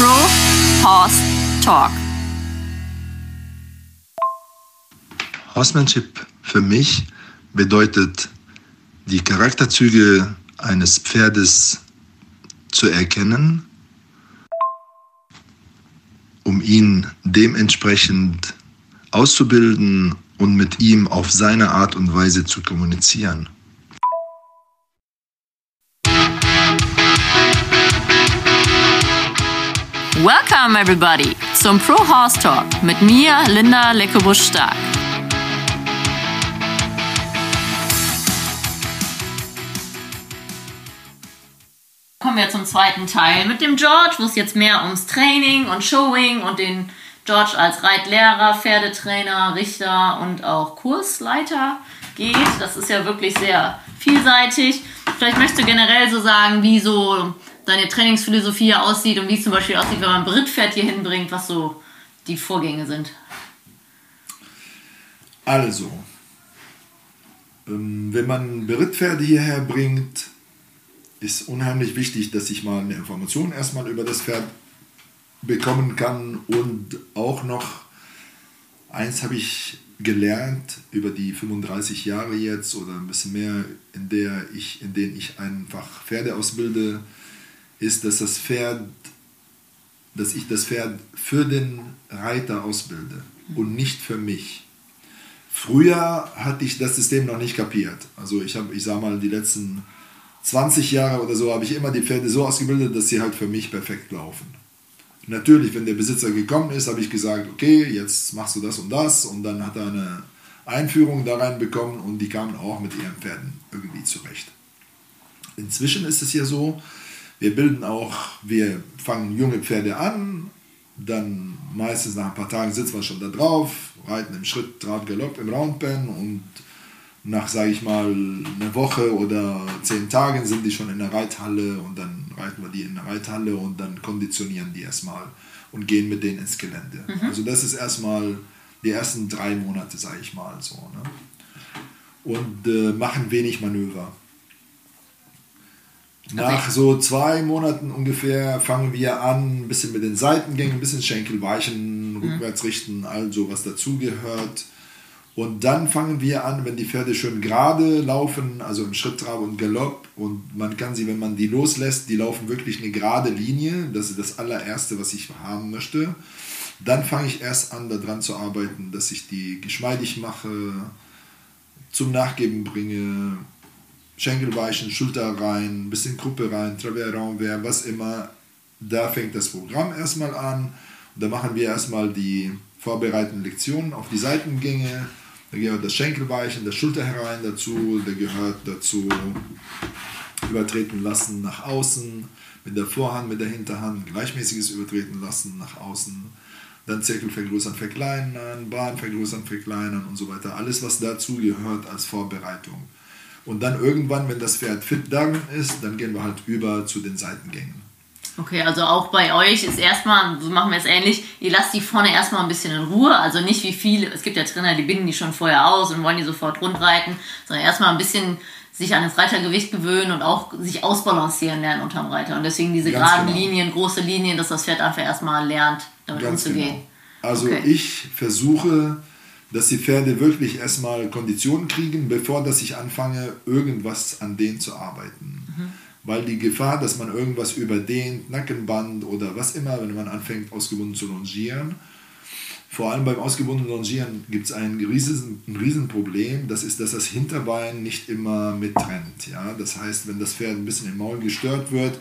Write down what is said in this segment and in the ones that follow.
Pro Horse Talk. Horsemanship für mich bedeutet, die Charakterzüge eines Pferdes zu erkennen, um ihn dementsprechend auszubilden und mit ihm auf seine Art und Weise zu kommunizieren. Welcome everybody zum Pro Horse Talk mit mir, Linda Leckebusch-Stark. Kommen wir zum zweiten Teil mit dem George, wo es jetzt mehr ums Training und Showing und den George als Reitlehrer, Pferdetrainer, Richter und auch Kursleiter geht. Das ist ja wirklich sehr vielseitig. Vielleicht möchtest du generell so sagen, wie so deine Trainingsphilosophie aussieht und wie es zum Beispiel aussieht, wenn man ein Brittpferd hier hinbringt, was so die Vorgänge sind. Also, ähm, wenn man Berittpferde hierher bringt, ist unheimlich wichtig, dass ich mal eine Information erstmal über das Pferd bekommen kann und auch noch eins habe ich gelernt über die 35 Jahre jetzt oder ein bisschen mehr, in der ich, in denen ich einfach Pferde ausbilde, ist, dass das Pferd, dass ich das Pferd für den Reiter ausbilde und nicht für mich. Früher hatte ich das System noch nicht kapiert. Also ich habe, ich sage mal, die letzten 20 Jahre oder so habe ich immer die Pferde so ausgebildet, dass sie halt für mich perfekt laufen. Natürlich, wenn der Besitzer gekommen ist, habe ich gesagt, okay, jetzt machst du das und das und dann hat er eine Einführung da reinbekommen und die kamen auch mit ihren Pferden irgendwie zurecht. Inzwischen ist es ja so, wir bilden auch, wir fangen junge Pferde an, dann meistens nach ein paar Tagen sitzen wir schon da drauf, reiten im Schritt, Draht, Galopp im Roundpen und nach, sage ich mal, einer Woche oder zehn Tagen sind die schon in der Reithalle und dann reiten wir die in der Reithalle und dann konditionieren die erstmal und gehen mit denen ins Gelände. Mhm. Also das ist erstmal die ersten drei Monate, sage ich mal so. Ne? Und äh, machen wenig Manöver. Nach so zwei Monaten ungefähr fangen wir an, ein bisschen mit den Seitengängen, ein bisschen Schenkel weichen, mhm. rückwärts richten, all so was dazugehört. Und dann fangen wir an, wenn die Pferde schön gerade laufen, also im Schritttrab und Galopp, und man kann sie, wenn man die loslässt, die laufen wirklich eine gerade Linie. Das ist das allererste, was ich haben möchte. Dann fange ich erst an, daran zu arbeiten, dass ich die geschmeidig mache, zum Nachgeben bringe, Schenkel weichen, Schulter rein, ein bisschen Gruppe rein, Travers Raumwehr, was immer. Da fängt das Programm erstmal an. Und da machen wir erstmal die vorbereitenden Lektionen auf die Seitengänge. Da gehört das Schenkelweichen, das Schulter herein dazu. Da gehört dazu übertreten lassen nach außen, mit der Vorhand, mit der Hinterhand, gleichmäßiges übertreten lassen nach außen. Dann Zirkel vergrößern, verkleinern, Bahn vergrößern, verkleinern und so weiter. Alles, was dazu gehört als Vorbereitung. Und dann irgendwann, wenn das Pferd fit dann ist, dann gehen wir halt über zu den Seitengängen. Okay, also auch bei euch ist erstmal, so machen wir es ähnlich, ihr lasst die vorne erstmal ein bisschen in Ruhe, also nicht wie viele, es gibt ja Trainer, die binden die schon vorher aus und wollen die sofort rundreiten, sondern erstmal ein bisschen sich an das Reitergewicht gewöhnen und auch sich ausbalancieren lernen unterm Reiter. Und deswegen diese Ganz geraden genau. Linien, große Linien, dass das Pferd einfach erstmal lernt, damit Ganz umzugehen. Genau. Also okay. ich versuche dass die Pferde wirklich erstmal Konditionen kriegen, bevor dass ich anfange, irgendwas an denen zu arbeiten. Mhm. Weil die Gefahr, dass man irgendwas überdehnt, Nackenband oder was immer, wenn man anfängt, ausgebunden zu longieren, vor allem beim ausgebundenen Longieren gibt es ein, riesen, ein Riesenproblem, das ist, dass das Hinterbein nicht immer mittrennt. Ja? Das heißt, wenn das Pferd ein bisschen im Maul gestört wird,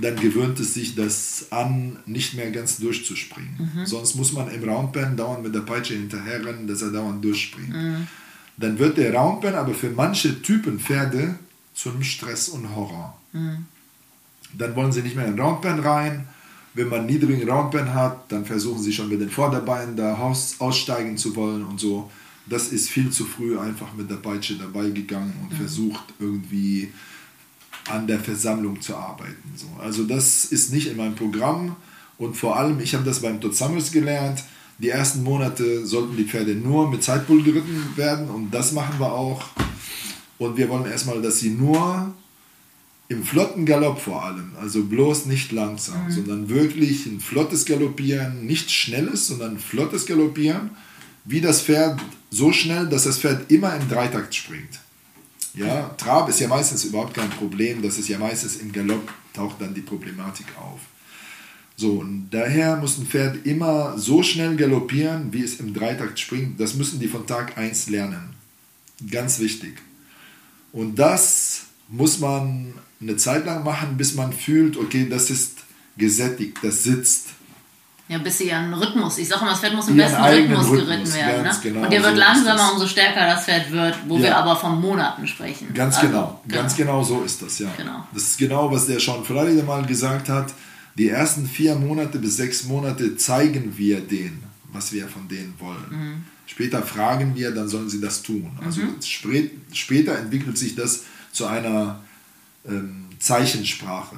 dann gewöhnt es sich das an, nicht mehr ganz durchzuspringen. Mhm. Sonst muss man im Roundpen dauernd mit der Peitsche hinterherrennen, dass er dauernd durchspringt. Mhm. Dann wird der Roundpen aber für manche Typen Pferde zu einem Stress und Horror. Mhm. Dann wollen sie nicht mehr in den Roundpen rein. Wenn man niedrigen Roundpen hat, dann versuchen sie schon mit den Vorderbeinen da aussteigen zu wollen und so. Das ist viel zu früh einfach mit der Peitsche dabei gegangen und mhm. versucht irgendwie an der Versammlung zu arbeiten. So. Also das ist nicht in meinem Programm und vor allem, ich habe das beim Totsamus gelernt, die ersten Monate sollten die Pferde nur mit Zeitbull geritten werden und das machen wir auch. Und wir wollen erstmal, dass sie nur im flotten Galopp vor allem, also bloß nicht langsam, mhm. sondern wirklich ein flottes Galoppieren, nicht schnelles, sondern flottes Galoppieren, wie das Pferd so schnell, dass das Pferd immer im Dreitakt springt. Ja, Trab ist ja meistens überhaupt kein Problem, das ist ja meistens im Galopp taucht dann die Problematik auf. So, und daher muss ein Pferd immer so schnell galoppieren, wie es im Dreitakt springt. Das müssen die von Tag 1 lernen. Ganz wichtig. Und das muss man eine Zeit lang machen, bis man fühlt, okay, das ist gesättigt, das sitzt. Ja, bis sie ihren Rhythmus, ich sage mal, das Pferd muss im besten Rhythmus, Rhythmus, geritten werden. Ne? Genau, und der wird so langsamer, umso stärker das Pferd wird, wo ja. wir aber von Monaten sprechen. Ganz also, genau, ganz genau. genau so ist das, ja. Genau. Das ist genau, was der Sean Florida mal gesagt hat. Die ersten vier Monate bis sechs Monate zeigen wir denen, was wir von denen wollen. Mhm. Später fragen wir, dann sollen sie das tun. Also mhm. später entwickelt sich das zu einer ähm, Zeichensprache,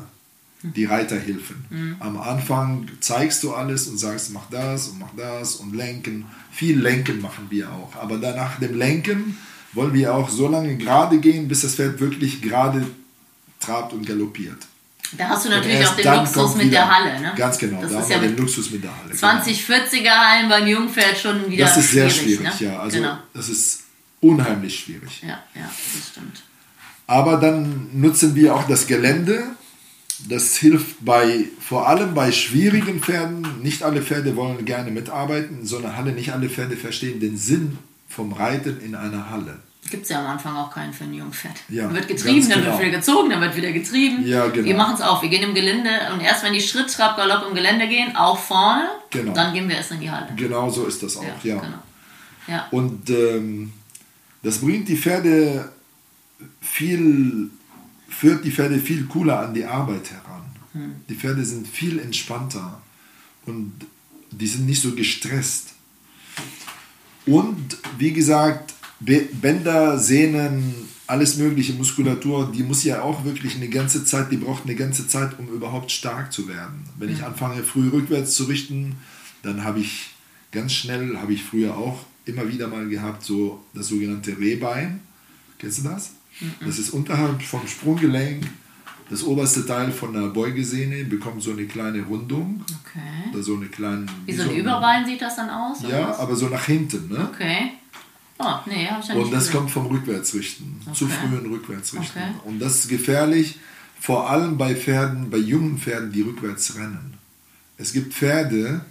die Reiterhilfen. Mhm. Am Anfang zeigst du alles und sagst, mach das und mach das und lenken. Viel Lenken machen wir auch. Aber dann nach dem Lenken wollen wir auch so lange gerade gehen, bis das Pferd wirklich gerade trabt und galoppiert. Da hast du natürlich auch den Luxus mit der Halle. Ne? Ganz genau, das da ist haben ja wir den Luxus mit der Halle. 20, genau. 40er Hallen beim Jungpferd schon wieder Das ist sehr schwierig, ne? ja. Also genau. das ist unheimlich schwierig. Ja, ja, das stimmt. Aber dann nutzen wir auch das Gelände. Das hilft bei, vor allem bei schwierigen Pferden. Nicht alle Pferde wollen gerne mitarbeiten in so einer Halle. Nicht alle Pferde verstehen den Sinn vom Reiten in einer Halle. Gibt es ja am Anfang auch keinen für ein Jungpferd. Ja, dann wird getrieben, dann genau. wird wieder gezogen, dann wird wieder getrieben. Ja, genau. Wir machen es auch. Wir gehen im Gelände und erst wenn die Schritt, Trab, Galopp im Gelände gehen, auch vorne, genau. dann gehen wir erst in die Halle. Genau so ist das auch, ja. ja. Genau. ja. Und ähm, das bringt die Pferde viel, führt die Pferde viel cooler an die Arbeit heran. Hm. Die Pferde sind viel entspannter und die sind nicht so gestresst. Und wie gesagt, Bänder, Sehnen, alles mögliche Muskulatur, die muss ja auch wirklich eine ganze Zeit, die braucht eine ganze Zeit, um überhaupt stark zu werden. Wenn ich anfange, früh rückwärts zu richten, dann habe ich ganz schnell, habe ich früher auch immer wieder mal gehabt, so das sogenannte Rehbein. Kennst du das? Mhm. Das ist unterhalb vom Sprunggelenk. Das oberste Teil von der Beugesehne bekommt so eine kleine Rundung. Okay. Oder so eine kleine. Wie, so ein so Überbein sieht das dann aus? Ja, was? aber so nach hinten. Ne? Okay. Oh, nee, habe ich ja Und das gesehen. kommt vom Rückwärtsrichten. Okay. Zu frühen Rückwärtsrichten. Okay. Und das ist gefährlich, vor allem bei Pferden, bei jungen Pferden, die rückwärts rennen. Es gibt Pferde,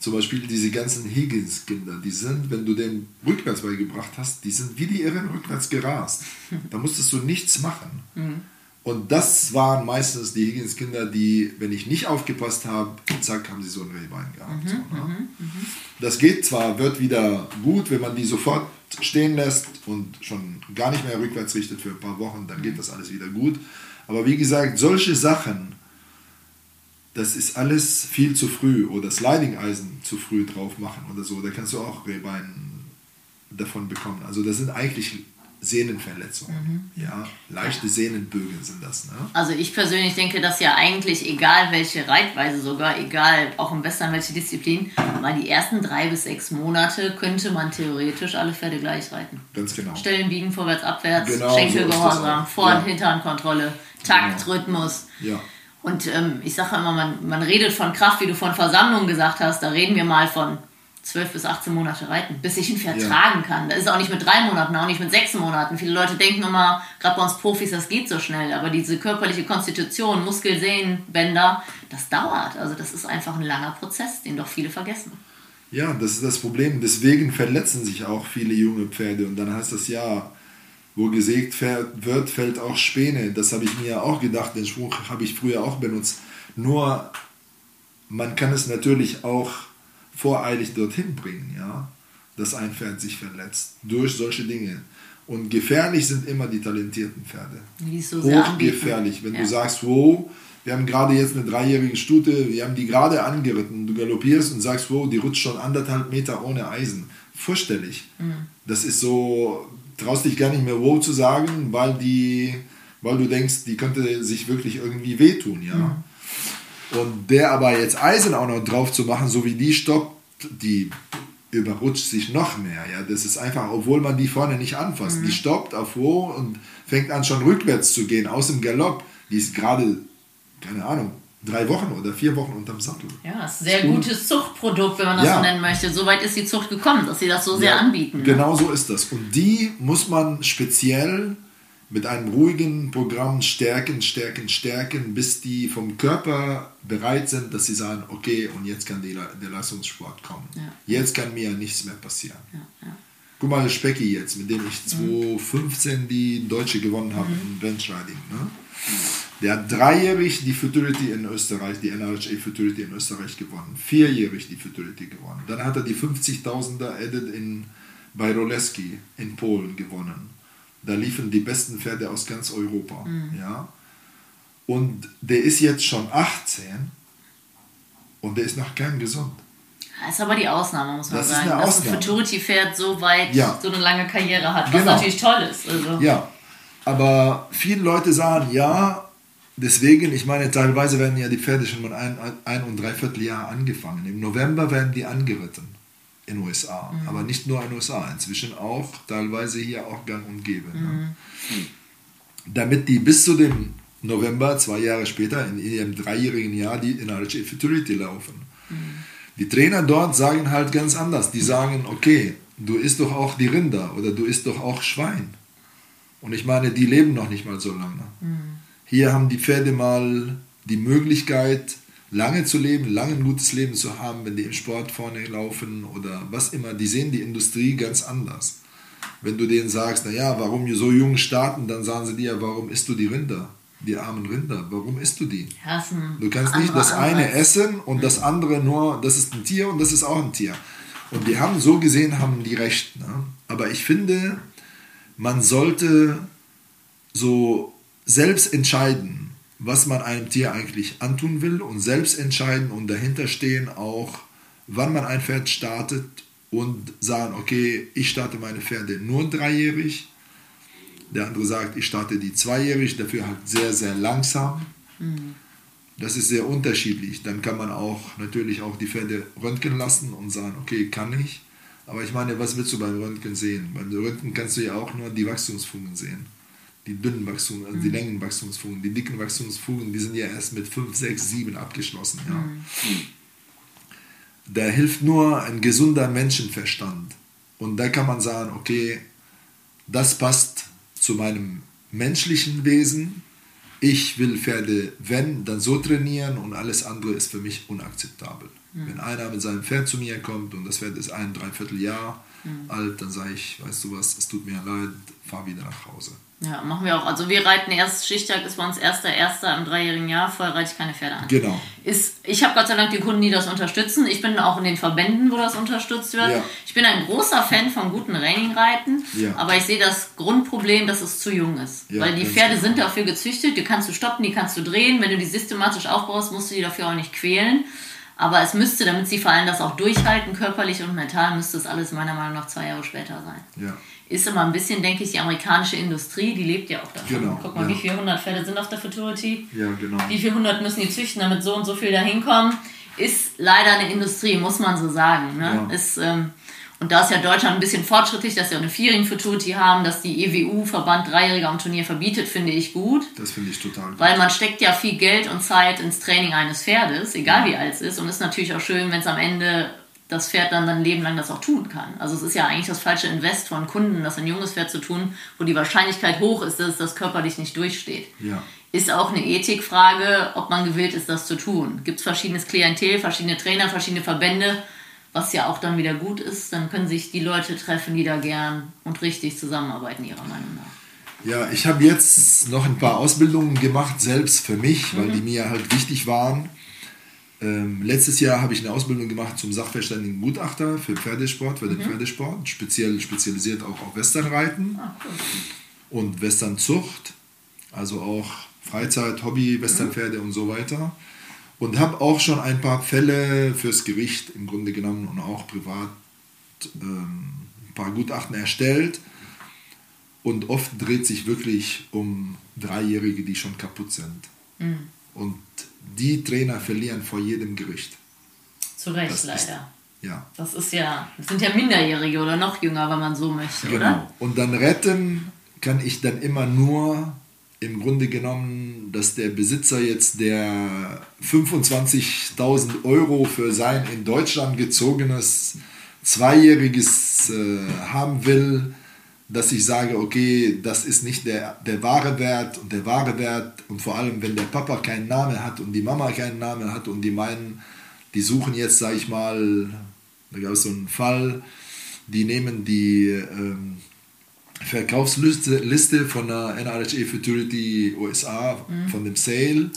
zum Beispiel diese ganzen Higgins-Kinder, die sind, wenn du den rückwärts beigebracht hast, die sind wie die Irren rückwärts gerast. Da musstest du nichts machen. Mhm. Und das waren meistens die Higgins-Kinder, die, wenn ich nicht aufgepasst habe, zack, haben sie so ein Rehbein gehabt. Mhm, so, ne? Mhm, mhm. Das geht zwar, wird wieder gut, wenn man die sofort stehen lässt und schon gar nicht mehr rückwärts richtet für ein paar Wochen, dann geht das alles wieder gut. Aber wie gesagt, solche Sachen, das ist alles viel zu früh oder Sliding-Eisen zu früh drauf machen oder so, da kannst du auch Rehbein davon bekommen. Also das sind eigentlich Sehnenverletzungen. Mhm. Ja, leichte ja. Sehnenbögen sind das. Ne? Also ich persönlich denke, dass ja eigentlich, egal welche Reitweise sogar, egal auch im Western welche Disziplin, mal die ersten drei bis sechs Monate könnte man theoretisch alle Pferde gleich reiten. Ganz genau. Stellen, biegen, vorwärts, abwärts, genau, Schenkelgehorsam, so Vor- und ja. Hinternkontrolle, Takt, genau. Rhythmus. Ja. Und ähm, ich sage immer, man, man redet von Kraft, wie du von Versammlung gesagt hast, da reden wir mal von 12 bis 18 Monate reiten, bis ich ihn vertragen ja. kann. Das ist auch nicht mit drei Monaten, auch nicht mit sechs Monaten. Viele Leute denken immer, gerade bei uns Profis, das geht so schnell, aber diese körperliche Konstitution, Muskel, Sehnen, Bänder, das dauert. Also das ist einfach ein langer Prozess, den doch viele vergessen. Ja, das ist das Problem. Deswegen verletzen sich auch viele junge Pferde und dann heißt das ja, wo gesägt wird, fällt auch Späne. Das habe ich mir auch gedacht, den Spruch habe ich früher auch benutzt. Nur man kann es natürlich auch voreilig dorthin bringen, ja, dass ein Pferd sich verletzt durch solche Dinge. Und gefährlich sind immer die talentierten Pferde. So Hochgefährlich. Wenn ja. du sagst, wow, wir haben gerade jetzt eine dreijährige Stute, wir haben die gerade angeritten, du galoppierst und sagst, wow, die rutscht schon anderthalb Meter ohne Eisen. Fürchterlich. Mhm. Das ist so, traust dich gar nicht mehr wow zu sagen, weil die, weil du denkst, die könnte sich wirklich irgendwie wehtun, ja. Mhm. Und der aber jetzt Eisen auch noch drauf zu machen, so wie die stoppt, die überrutscht sich noch mehr. Ja, das ist einfach, obwohl man die vorne nicht anfasst. Mhm. Die stoppt auf Wo und fängt an schon rückwärts zu gehen aus dem Galopp. Die ist gerade, keine Ahnung, drei Wochen oder vier Wochen unterm Sattel. Ja, ist ein sehr gutes Zuchtprodukt, wenn man das Ja. so nennen möchte. So weit ist die Zucht gekommen, dass sie das so sehr Ja, anbieten. ne? Genau so ist das. Und die muss man speziell mit einem ruhigen Programm stärken, stärken, stärken, bis die vom Körper bereit sind, dass sie sagen, okay, und jetzt kann die, der Leistungssport kommen. Ja. Jetzt kann mir nichts mehr passieren. Guck mal, Specki jetzt, mit dem ich 2015 die Deutsche gewonnen habe im Benchriding. Ne? Der hat dreijährig die Futurity in Österreich, die NRHA Futurity in Österreich gewonnen. Vierjährig die Futurity gewonnen. Dann hat er die 50.000er Edit in, bei Roleski in Polen gewonnen. Da liefen die besten Pferde aus ganz Europa. Ja? Und der ist jetzt schon 18 und der ist noch kein gesund. Das ist aber die Ausnahme, muss man Das ist sagen. eine dass Ausnahme. ein Futurity-Pferd so weit Ja. so eine lange Karriere hat, was Genau. natürlich toll ist. Also. Ja, aber viele Leute sagen, ja, deswegen, ich meine, teilweise werden ja die Pferde schon mal ein, ein und dreiviertel Jahr angefangen. Im November werden die angeritten in den USA, aber nicht nur in den USA, inzwischen auch teilweise hier auch gang und gäbe. Ne? Damit die bis zu dem November, zwei Jahre später, in ihrem dreijährigen Jahr, die in RHA Futurity laufen. Die Trainer dort sagen halt ganz anders. Die sagen, okay, du isst doch auch die Rinder oder du isst doch auch Schwein. Und ich meine, die leben noch nicht mal so lange. Hier haben die Pferde mal die Möglichkeit, lange zu leben, lange ein gutes Leben zu haben, wenn die im Sport vorne laufen oder was immer. Die sehen die Industrie ganz anders. Wenn du denen sagst, naja, warum so jung starten, dann sagen sie dir, warum isst du die Rinder? Die armen Rinder, warum isst du die? Ein Du kannst nicht das eine essen und das andere nur, das ist ein Tier und das ist auch ein Tier. Und die haben so gesehen, haben die recht. Ne? Aber ich finde, man sollte so selbst entscheiden, was man einem Tier eigentlich antun will und selbst entscheiden und dahinter stehen auch, wann man ein Pferd startet und sagen, okay, ich starte meine Pferde nur dreijährig. Der andere sagt, ich starte die zweijährig, dafür halt sehr, sehr langsam. Das ist sehr unterschiedlich. Dann kann man auch natürlich auch die Pferde röntgen lassen und sagen, okay, kann ich. Aber ich meine, was willst du beim Röntgen sehen? Beim Röntgen kannst du ja auch nur die Wachstumsfugen sehen. Die dünnen Wachstum, also die Längenwachstumsfugen. Die dicken Wachstumsfugen, die sind ja erst mit 5, 6, 7 abgeschlossen. Ja. Da hilft nur ein gesunder Menschenverstand. Und da kann man sagen, okay, das passt zu meinem menschlichen Wesen. Ich will Pferde, wenn, dann so trainieren und alles andere ist für mich unakzeptabel. Wenn einer mit seinem Pferd zu mir kommt und das Pferd ist ein, dreiviertel Jahr alt, dann sage ich, weißt du was, es tut mir leid, fahr wieder nach Hause. Ja, machen wir auch. Also wir reiten erst, Stichtag ist bei uns erster, erster im dreijährigen Jahr, vorher reite ich keine Pferde an. Genau. Ist, ich habe Gott sei Dank die Kunden, die das unterstützen. Ich bin auch in den Verbänden, wo das unterstützt wird. Ja. Ich bin ein großer Fan von guten Trainingreiten, Ja. aber ich sehe das Grundproblem, dass es zu jung ist. Ja, Weil die Pferde genau. sind dafür gezüchtet, die kannst du stoppen, die kannst du drehen. Wenn du die systematisch aufbaust, musst du die dafür auch nicht quälen. Aber es müsste, damit sie vor allem das auch durchhalten, körperlich und mental, müsste es alles meiner Meinung nach zwei Jahre später sein. Ja. Ist immer ein bisschen, denke ich, die amerikanische Industrie, die lebt ja auch davon. Genau, Guck mal, ja. wie viele hundert Pferde sind auf der Futurity? Ja, genau. Wie viele hundert müssen die züchten, damit so und so viel da hinkommen? Ist leider eine Industrie, muss man so sagen. Ne? Ja. Ist, ähm, und da ist ja Deutschland ein bisschen fortschrittlich, dass sie auch eine Vierring Futurity haben, dass die EWU-Verband Dreijährige am Turnier verbietet, finde ich gut. Das finde ich total gut. Weil man steckt ja viel Geld und Zeit ins Training eines Pferdes, egal wie alt es ist. Und ist natürlich auch schön, wenn es am Ende das Pferd dann sein Leben lang das auch tun kann. Also es ist ja eigentlich das falsche Invest von Kunden, das ein junges Pferd zu tun, wo die Wahrscheinlichkeit hoch ist, dass es das körperlich nicht durchsteht. Ja. Ist auch eine Ethikfrage, ob man gewillt ist, das zu tun. Gibt es verschiedenes Klientel, verschiedene Trainer, verschiedene Verbände, was ja auch dann wieder gut ist. Dann können sich die Leute treffen, die da gern und richtig zusammenarbeiten, ihrer Meinung nach. Ja, ich habe jetzt noch ein paar Ausbildungen gemacht, selbst für mich, weil die mir halt wichtig waren. Ähm, letztes Jahr habe ich eine Ausbildung gemacht zum sachverständigen Gutachter für Pferdesport, für den Pferdesport, speziell spezialisiert auch auf Westernreiten Ah, cool. und Westernzucht, also auch Freizeit, Hobby, Westernpferde und so weiter. Und habe auch schon ein paar Fälle fürs Gericht im Grunde genommen und auch privat ähm, ein paar Gutachten erstellt. Und oft dreht sich wirklich um Dreijährige, die schon kaputt sind. Und die Trainer verlieren vor jedem Gericht. Zu Recht, Das ist- leider. Ja, Das ist ja, das sind ja Minderjährige oder noch jünger, wenn man so möchte, genau. oder? Und dann retten kann ich dann immer nur im Grunde genommen, dass der Besitzer jetzt der 25.000 Euro für sein in Deutschland gezogenes Zweijähriges äh, haben will, dass ich sage, okay, das ist nicht der, der wahre Wert und der wahre Wert und vor allem, wenn der Papa keinen Namen hat und die Mama keinen Namen hat und die meinen, die suchen jetzt, sage ich mal, da gab es so einen Fall, die nehmen die ähm, Verkaufsliste Liste von der NRHA Futurity USA, mhm. von dem Sale ja.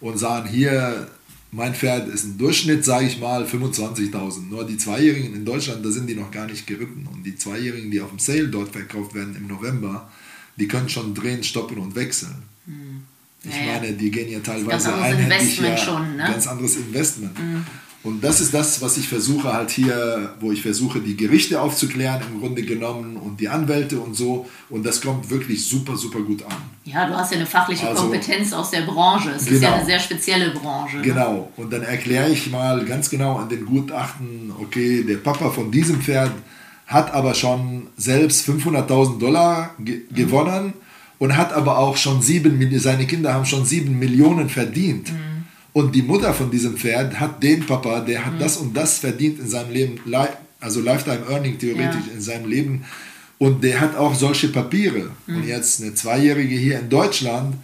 und sagen hier, mein Pferd ist im Durchschnitt, sage ich mal, 25.000. Nur die Zweijährigen in Deutschland, da sind die noch gar nicht geritten. Und die Zweijährigen, die auf dem Sale dort verkauft werden im November, die können schon drehen, stoppen und wechseln. Mhm. Ich ja, meine, die gehen ja teilweise einhändig, ja, schon, ne? ganz anderes Investment. Mhm. Und das ist das, was ich versuche halt hier, wo ich versuche, die Gerichte aufzuklären im Grunde genommen und die Anwälte und so. Und das kommt wirklich super, super gut an. Ja, du hast ja eine fachliche also, Kompetenz aus der Branche. Es genau, ist ja genau. eine sehr spezielle Branche. Ne? Genau. Und dann erkläre ich mal ganz genau an den Gutachten, okay, der Papa von diesem Pferd hat aber schon selbst 500.000 Dollar ge mhm. gewonnen und hat aber auch schon sieben, seine Kinder haben schon sieben Millionen verdient. Mhm. Und die Mutter von diesem Pferd hat den Papa, der hat mhm. das und das verdient in seinem Leben, also Lifetime Earning theoretisch ja. in seinem Leben. Und der hat auch solche Papiere. Mhm. Und jetzt eine Zweijährige hier in Deutschland,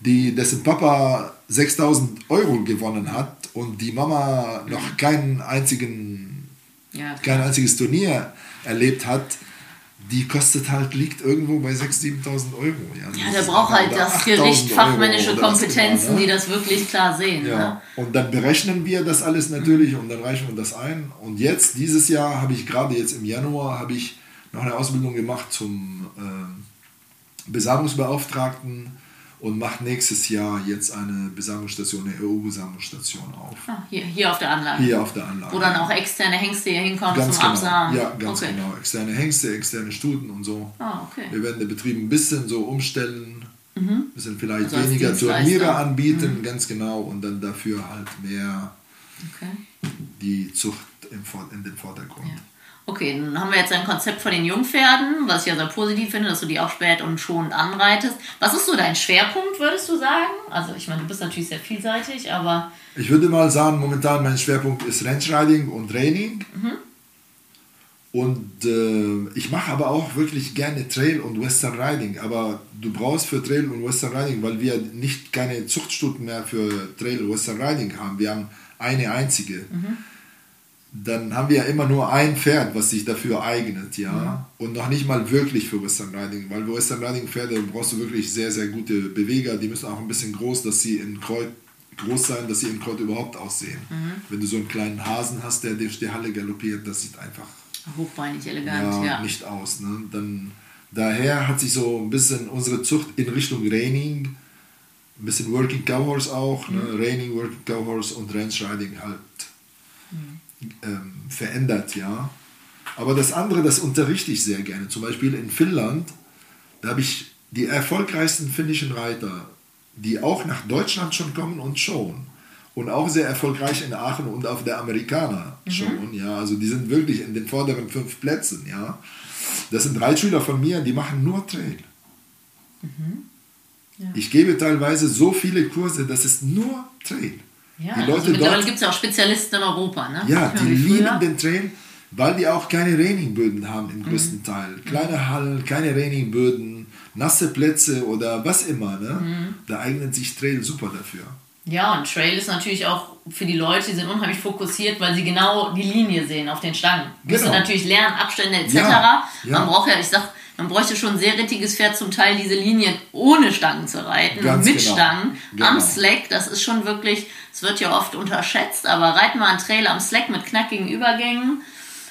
die, dessen Papa 6000 Euro gewonnen hat und die Mama noch keinen einzigen, ja, kein einziges Turnier erlebt hat, die kostet halt, liegt irgendwo bei 6.000, 7.000 Euro. Ja, ja der braucht halt das Gericht, fachmännische Kompetenzen, ne? die das wirklich klar sehen. Ja. Ne? Und dann berechnen wir das alles natürlich mhm. und dann reichen wir das ein. Und jetzt, dieses Jahr, habe ich gerade jetzt im Januar, habe ich noch eine Ausbildung gemacht zum äh, Besamungsbeauftragten und macht nächstes Jahr jetzt eine Besamungsstation, eine EU-Besamungsstation auf. Ah, hier, hier auf der Anlage. Hier auf der Anlage. Wo dann auch externe Hengste hier hinkommen ganz zum genau. Absamen. Ja, ganz okay. genau. Externe Hengste, externe Stuten und so. Ah, okay. Wir werden den Betrieb ein bisschen so umstellen. Mhm. Ein bisschen vielleicht also weniger Turniere anbieten, mhm. ganz genau. Und dann dafür halt mehr okay. die Zucht im, in den Vordergrund. Ja. Okay, dann haben wir jetzt ein Konzept von den Jungpferden, was ich ja sehr positiv finde, dass du die auch spät und schonend anreitest. Was ist so dein Schwerpunkt, würdest du sagen? Also ich meine, du bist natürlich sehr vielseitig, aber... Ich würde mal sagen, momentan mein Schwerpunkt ist Ranch Riding und Training. Mhm. Und äh, ich mache aber auch wirklich gerne Trail und Western Riding. Aber du brauchst für Trail und Western Riding, weil wir nicht keine Zuchtstunden mehr für Trail und Western Riding haben. Wir haben eine einzige. Mhm dann haben wir ja immer nur ein Pferd, was sich dafür eignet, ja. Mhm. Und noch nicht mal wirklich für Western Riding, weil Western Riding Pferde brauchst du wirklich sehr, sehr gute Beweger. Die müssen auch ein bisschen groß, dass sie in Kreuz groß sein, dass sie in Kreuz überhaupt aussehen. Mhm. Wenn du so einen kleinen Hasen hast, der durch die Halle galoppiert, das sieht einfach hochbeinig elegant, ja, ja. nicht aus. Ne? Dann, daher hat sich so ein bisschen unsere Zucht in Richtung Reining, ein bisschen Working Cowhorse auch, ne? mhm. ne? Reining, Working Cowhorse und Ranch Riding halt. Ähm, verändert, ja. Aber das andere, das unterrichte ich sehr gerne. Zum Beispiel in Finnland, da habe ich die erfolgreichsten finnischen Reiter, die auch nach Deutschland schon kommen und showen. Und auch sehr erfolgreich in Aachen und auf der Amerikaner mhm. schon. Ja, also die sind wirklich in den vorderen fünf Plätzen. Ja. Das sind drei Schüler von mir, die machen nur Trail. Mhm. Ja. Ich gebe teilweise so viele Kurse, das ist nur Trail. Ja, die Leute also mittlerweile gibt es ja auch Spezialisten in Europa. Ne? Ja, die lieben den Trail, weil die auch keine Rainingböden haben im größten mhm. Teil. Kleine Hallen, keine Rainingböden, nasse Plätze oder was immer. Ne? Mhm. Da eignet sich Trail super dafür. Ja, und Trail ist natürlich auch für die Leute, die sind unheimlich fokussiert, weil sie genau die Linie sehen auf den Stangen. Genau. Müssen natürlich lernen, Abstände etc. Ja, ja. Man braucht ja, ich sag, man bräuchte schon ein sehr rittiges Pferd, zum Teil diese Linien ohne Stangen zu reiten Ganz mit genau. Stangen genau. am Slack. Das ist schon wirklich, es wird ja oft unterschätzt, aber reiten wir einen Trail am Slack mit knackigen Übergängen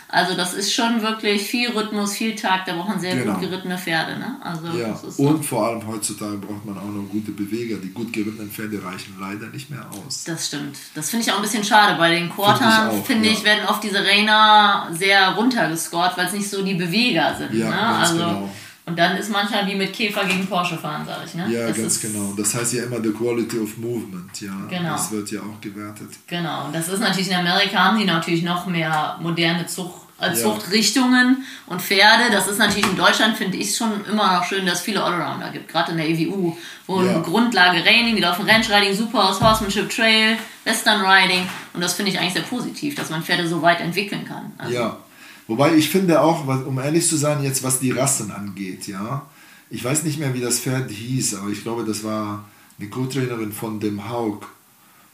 also das ist schon wirklich viel Rhythmus, viel Tag, da braucht man sehr genau. gut gerittene Pferde. Ne? Also ja. und vor allem heutzutage braucht man auch noch gute Beweger. Die gut gerittenen Pferde reichen leider nicht mehr aus. Das stimmt. Das finde ich auch ein bisschen schade. Bei den Quartern, finde ich, finde ich, werden oft diese Rainer sehr runtergescored, weil es nicht so die Beweger sind. Ja, ne? ganz also, genau. Und dann ist manchmal wie mit Käfer gegen Porsche fahren, sage ich. Ne? Ja, das ganz genau. Das heißt ja immer the quality of movement. Ja, genau. Das wird ja auch gewertet. Genau. Und das ist natürlich in Amerika haben die natürlich noch mehr moderne Zucht als Ja. Zuchtrichtungen und Pferde. Das ist natürlich in Deutschland, finde ich schon immer noch schön, dass es viele Allrounder gibt, gerade in der EWU, wo Ja. Grundlage Reining, die laufen Ranch Riding, Superhouse, Horsemanship Trail, Western Riding und das finde ich eigentlich sehr positiv, dass man Pferde so weit entwickeln kann. Also, Ja. Wobei ich finde auch, um ehrlich zu sein, jetzt was die Rassen angeht, ja. Ich weiß nicht mehr, wie das Pferd hieß, aber ich glaube, das war eine Co-Trainerin von dem Haug,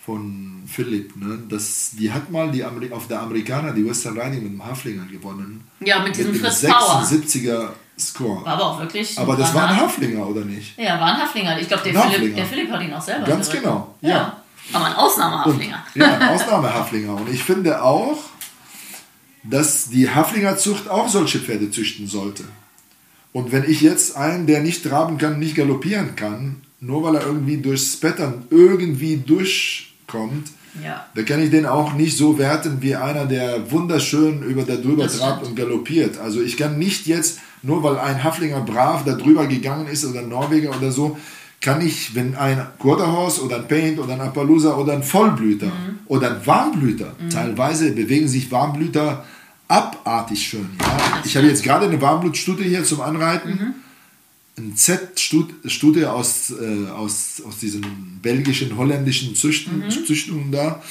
von Philipp. Ne? Das, die hat mal die Ameri auf der Amerikaner die Western Riding mit dem Haflinger gewonnen. Ja, mit diesem dem Fritz Power. 76er Score. War aber auch wirklich. Aber das war ein Haflinger. Oder nicht? Ja, war ein Haflinger. Ich glaube, der, Ein Philipp, der Philipp hat ihn auch selber Ganz geritten. genau, Ja. ja. Aber ein Ausnahmehaflinger. Ja, Ausnahmehaflinger. Und ich finde auch, dass die Haflingerzucht auch solche Pferde züchten sollte. Und wenn ich jetzt einen, der nicht traben kann, nicht galoppieren kann, nur weil er irgendwie durchs Pattern irgendwie durchkommt, Ja. da kann ich den auch nicht so werten wie einer, der wunderschön über da drüber Das trabt stimmt. und galoppiert. Also ich kann nicht jetzt, nur weil ein Haflinger brav da drüber gegangen ist oder ein Norweger oder so, kann ich, wenn ein Quarterhorse oder ein Paint oder ein Appaloosa oder ein Vollblüter Mhm. oder ein Warmblüter, teilweise bewegen sich Warmblüter abartig schön. Ja? Ich habe jetzt gerade eine Warmblutstute hier zum Anreiten. Mhm. Ein Z-Stute aus, äh, aus, aus diesen belgischen, holländischen Züchten, Mhm. Züchtungen da.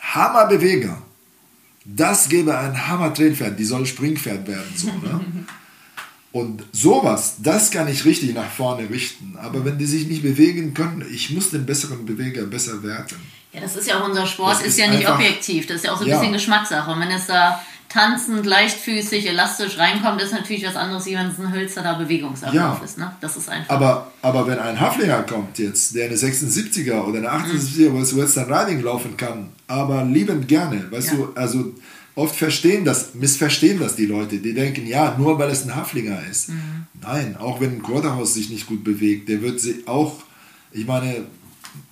Hammerbeweger. Das gäbe ein Hammer-Trailpferd, die soll Springpferd werden. So, ne? Und sowas, das kann ich richtig nach vorne richten. Aber wenn die sich nicht bewegen können, ich muss den besseren Beweger besser werten. Ja, das ist ja auch unser Sport, ist, ist ja nicht objektiv. Das ist ja auch so ein Ja. bisschen Geschmackssache. Und wenn es da tanzend, leichtfüßig, elastisch reinkommt, ist natürlich was anderes, wie wenn es ein hölzerner Bewegungsablauf Ja. ist. Ne? Das ist einfach. Aber, aber wenn ein Haflinger kommt jetzt, der eine 76er oder eine 78er was Western Riding laufen kann, aber liebend gerne, weißt Ja. du, also oft verstehen das, missverstehen das die Leute, die denken, ja, nur weil es ein Haflinger ist. Nein, auch wenn ein Quarterhaus sich nicht gut bewegt, der wird sie auch, ich meine,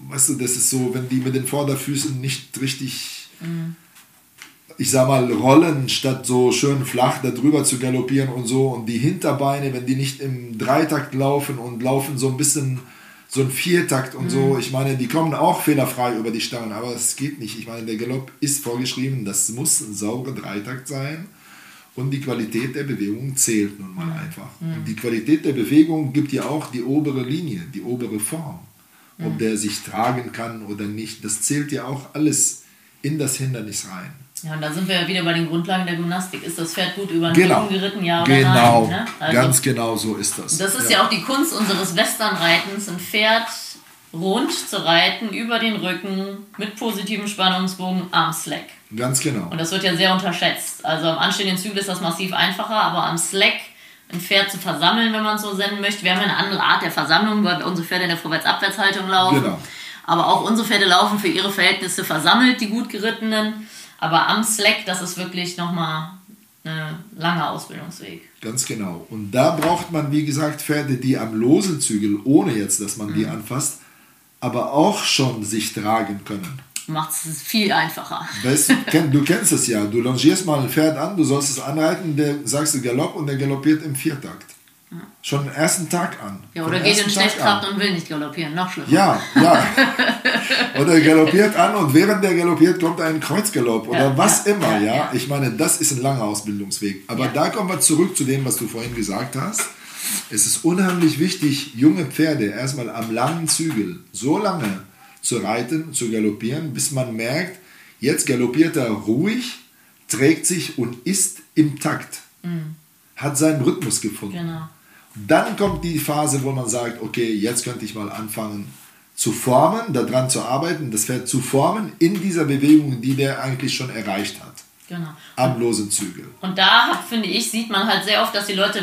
weißt du, das ist so, wenn die mit den Vorderfüßen nicht richtig ich sag mal, rollen, statt so schön flach da drüber zu galoppieren und so. Und die Hinterbeine, wenn die nicht im Dreitakt laufen und laufen so ein bisschen so ein Viertakt und so, ich meine, die kommen auch fehlerfrei über die Stangen, aber es geht nicht. Ich meine, der Galopp ist vorgeschrieben, das muss ein sauberer Dreitakt sein. Und die Qualität der Bewegung zählt nun mal einfach. Und die Qualität der Bewegung gibt ja auch die obere Linie, die obere Form. Ob der sich tragen kann oder nicht, das zählt ja auch alles in das Hindernis rein. ja, und da sind wir ja wieder bei den Grundlagen der Gymnastik. Ist das Pferd gut über den Genau. Rücken geritten, ja oder genau, nein? Ne? Also, ganz genau so ist das. Das ist ja. auch die Kunst unseres Westernreitens, ein Pferd rund zu reiten, über den Rücken, mit positivem Spannungsbogen am Slack. Ganz genau. Und das wird ja sehr unterschätzt. Also am anstehenden Zügel ist das massiv einfacher, aber am Slack ein Pferd zu versammeln, wenn man es so senden möchte. Wir haben eine andere Art der Versammlung, weil unsere Pferde in der Vorwärts-Abwärtshaltung laufen. Genau. Aber auch unsere Pferde laufen für ihre Verhältnisse versammelt, die gut gerittenen. Aber am Slack, das ist wirklich nochmal ein langer Ausbildungsweg. Ganz genau. Und da braucht man, wie gesagt, Pferde, die am losen Zügel, ohne jetzt, dass man die Mhm. anfasst, aber auch schon sich tragen können. Macht es viel einfacher. Weißt, du, kenn- du kennst es ja. Du longierst mal ein Pferd an, du sollst es anreiten, der sagst du Galopp und der galoppiert im Viertakt. Schon den ersten Tag an. Ja, oder geht in Schlechtkraft an. und will nicht galoppieren. Noch schlimmer. Ja, ja. oder er galoppiert an und während der galoppiert kommt ein Kreuzgalopp oder Ja, was ja, immer, ja. Ich meine, das ist ein langer Ausbildungsweg. Aber da kommen wir zurück zu dem, was du vorhin gesagt hast. Es ist unheimlich wichtig, junge Pferde erstmal am langen Zügel so lange zu reiten, zu galoppieren, bis man merkt, jetzt galoppiert er ruhig, trägt sich und ist im Takt. Hat seinen Rhythmus gefunden. Mhm. Genau. Dann kommt die Phase, wo man sagt, okay, jetzt könnte ich mal anfangen zu formen, daran zu arbeiten, das Pferd zu formen in dieser Bewegung, die der eigentlich schon erreicht hat, genau. am losen Zügel. Und da, hat, finde ich, sieht man halt sehr oft, dass die Leute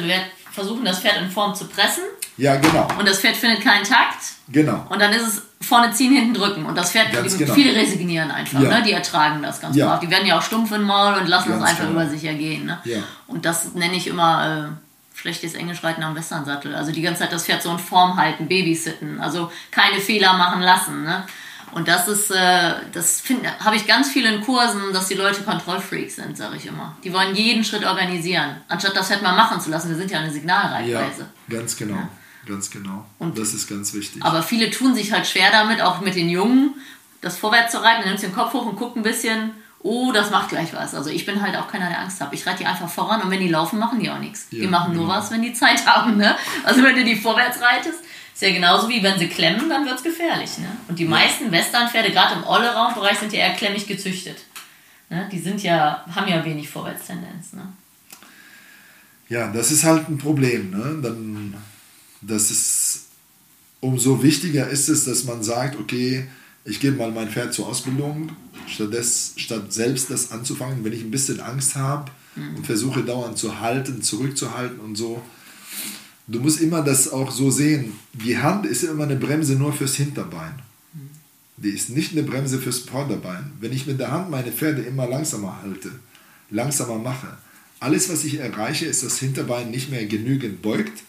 versuchen, das Pferd in Form zu pressen. Ja, genau, Und das Pferd findet keinen Takt. Genau. Und dann ist es vorne ziehen, hinten drücken. Und das Pferd, die, genau. viele resignieren einfach, Ja. ne? die ertragen das ganz Ja. brav. Die werden ja auch stumpf im Maul und lassen Ganz das einfach genau. über sich ergehen. Ne? Ja. Und das nenne ich immer äh, schlechtes Englisch reiten am Westernsattel. Also die ganze Zeit das Pferd so in Form halten, babysitten. Also keine Fehler machen lassen. Ne? Und das ist, äh, das habe ich ganz viel in Kursen, dass die Leute Kontrollfreaks sind, sage ich immer. Die wollen jeden Schritt organisieren, anstatt das Pferd mal machen zu lassen. Wir sind ja eine Ja, Signalreitweise. ganz genau, ganz genau. Und- das ist ganz wichtig. Aber viele tun sich halt schwer damit, auch mit den Jungen, das vorwärts zu reiten. Dann nimmst du den Kopf hoch und guckt ein bisschen oh, das macht gleich was. Also ich bin halt auch keiner, der Angst hat. Ich reite die einfach voran und wenn die laufen, machen die auch nichts. Ja, die machen nur genau. was, wenn die Zeit haben. Ne? Also wenn du die vorwärts reitest, ist ja genauso wie wenn sie klemmen, dann wird es gefährlich. Ne? Und die ja. meisten Westernpferde, gerade im Allround-Bereich, sind ja eher klemmig gezüchtet. Ne? Die sind ja, haben ja wenig Vorwärtstendenz. Ne? Ja, das ist halt ein Problem. Ne? Dann, das ist, umso wichtiger ist es, dass man sagt, okay, ich gebe mal mein Pferd zur Ausbildung, statt, des, statt selbst das anzufangen, wenn ich ein bisschen Angst habe mhm. und versuche dauernd zu halten, zurückzuhalten und so. Du musst immer das auch so sehen. Die Hand ist immer eine Bremse nur fürs Hinterbein. Mhm. Die ist nicht eine Bremse fürs Vorderbein. Wenn ich mit der Hand meine Pferde immer langsamer halte, langsamer mache, alles, was ich erreiche, ist, dass das Hinterbein nicht mehr genügend beugt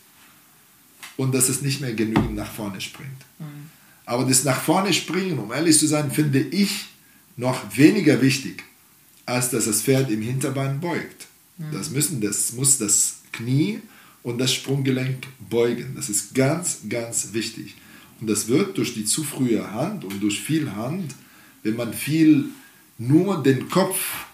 und dass es nicht mehr genügend nach vorne springt. Mhm. Aber das nach vorne springen, um ehrlich zu sein, finde ich noch weniger wichtig, als dass das Pferd im Hinterbein beugt. Mhm. Das, müssen, das muss das Knie und das Sprunggelenk beugen. Das ist ganz, ganz wichtig. Und das wird durch die zu frühe Hand und durch viel Hand, wenn man viel nur den Kopf,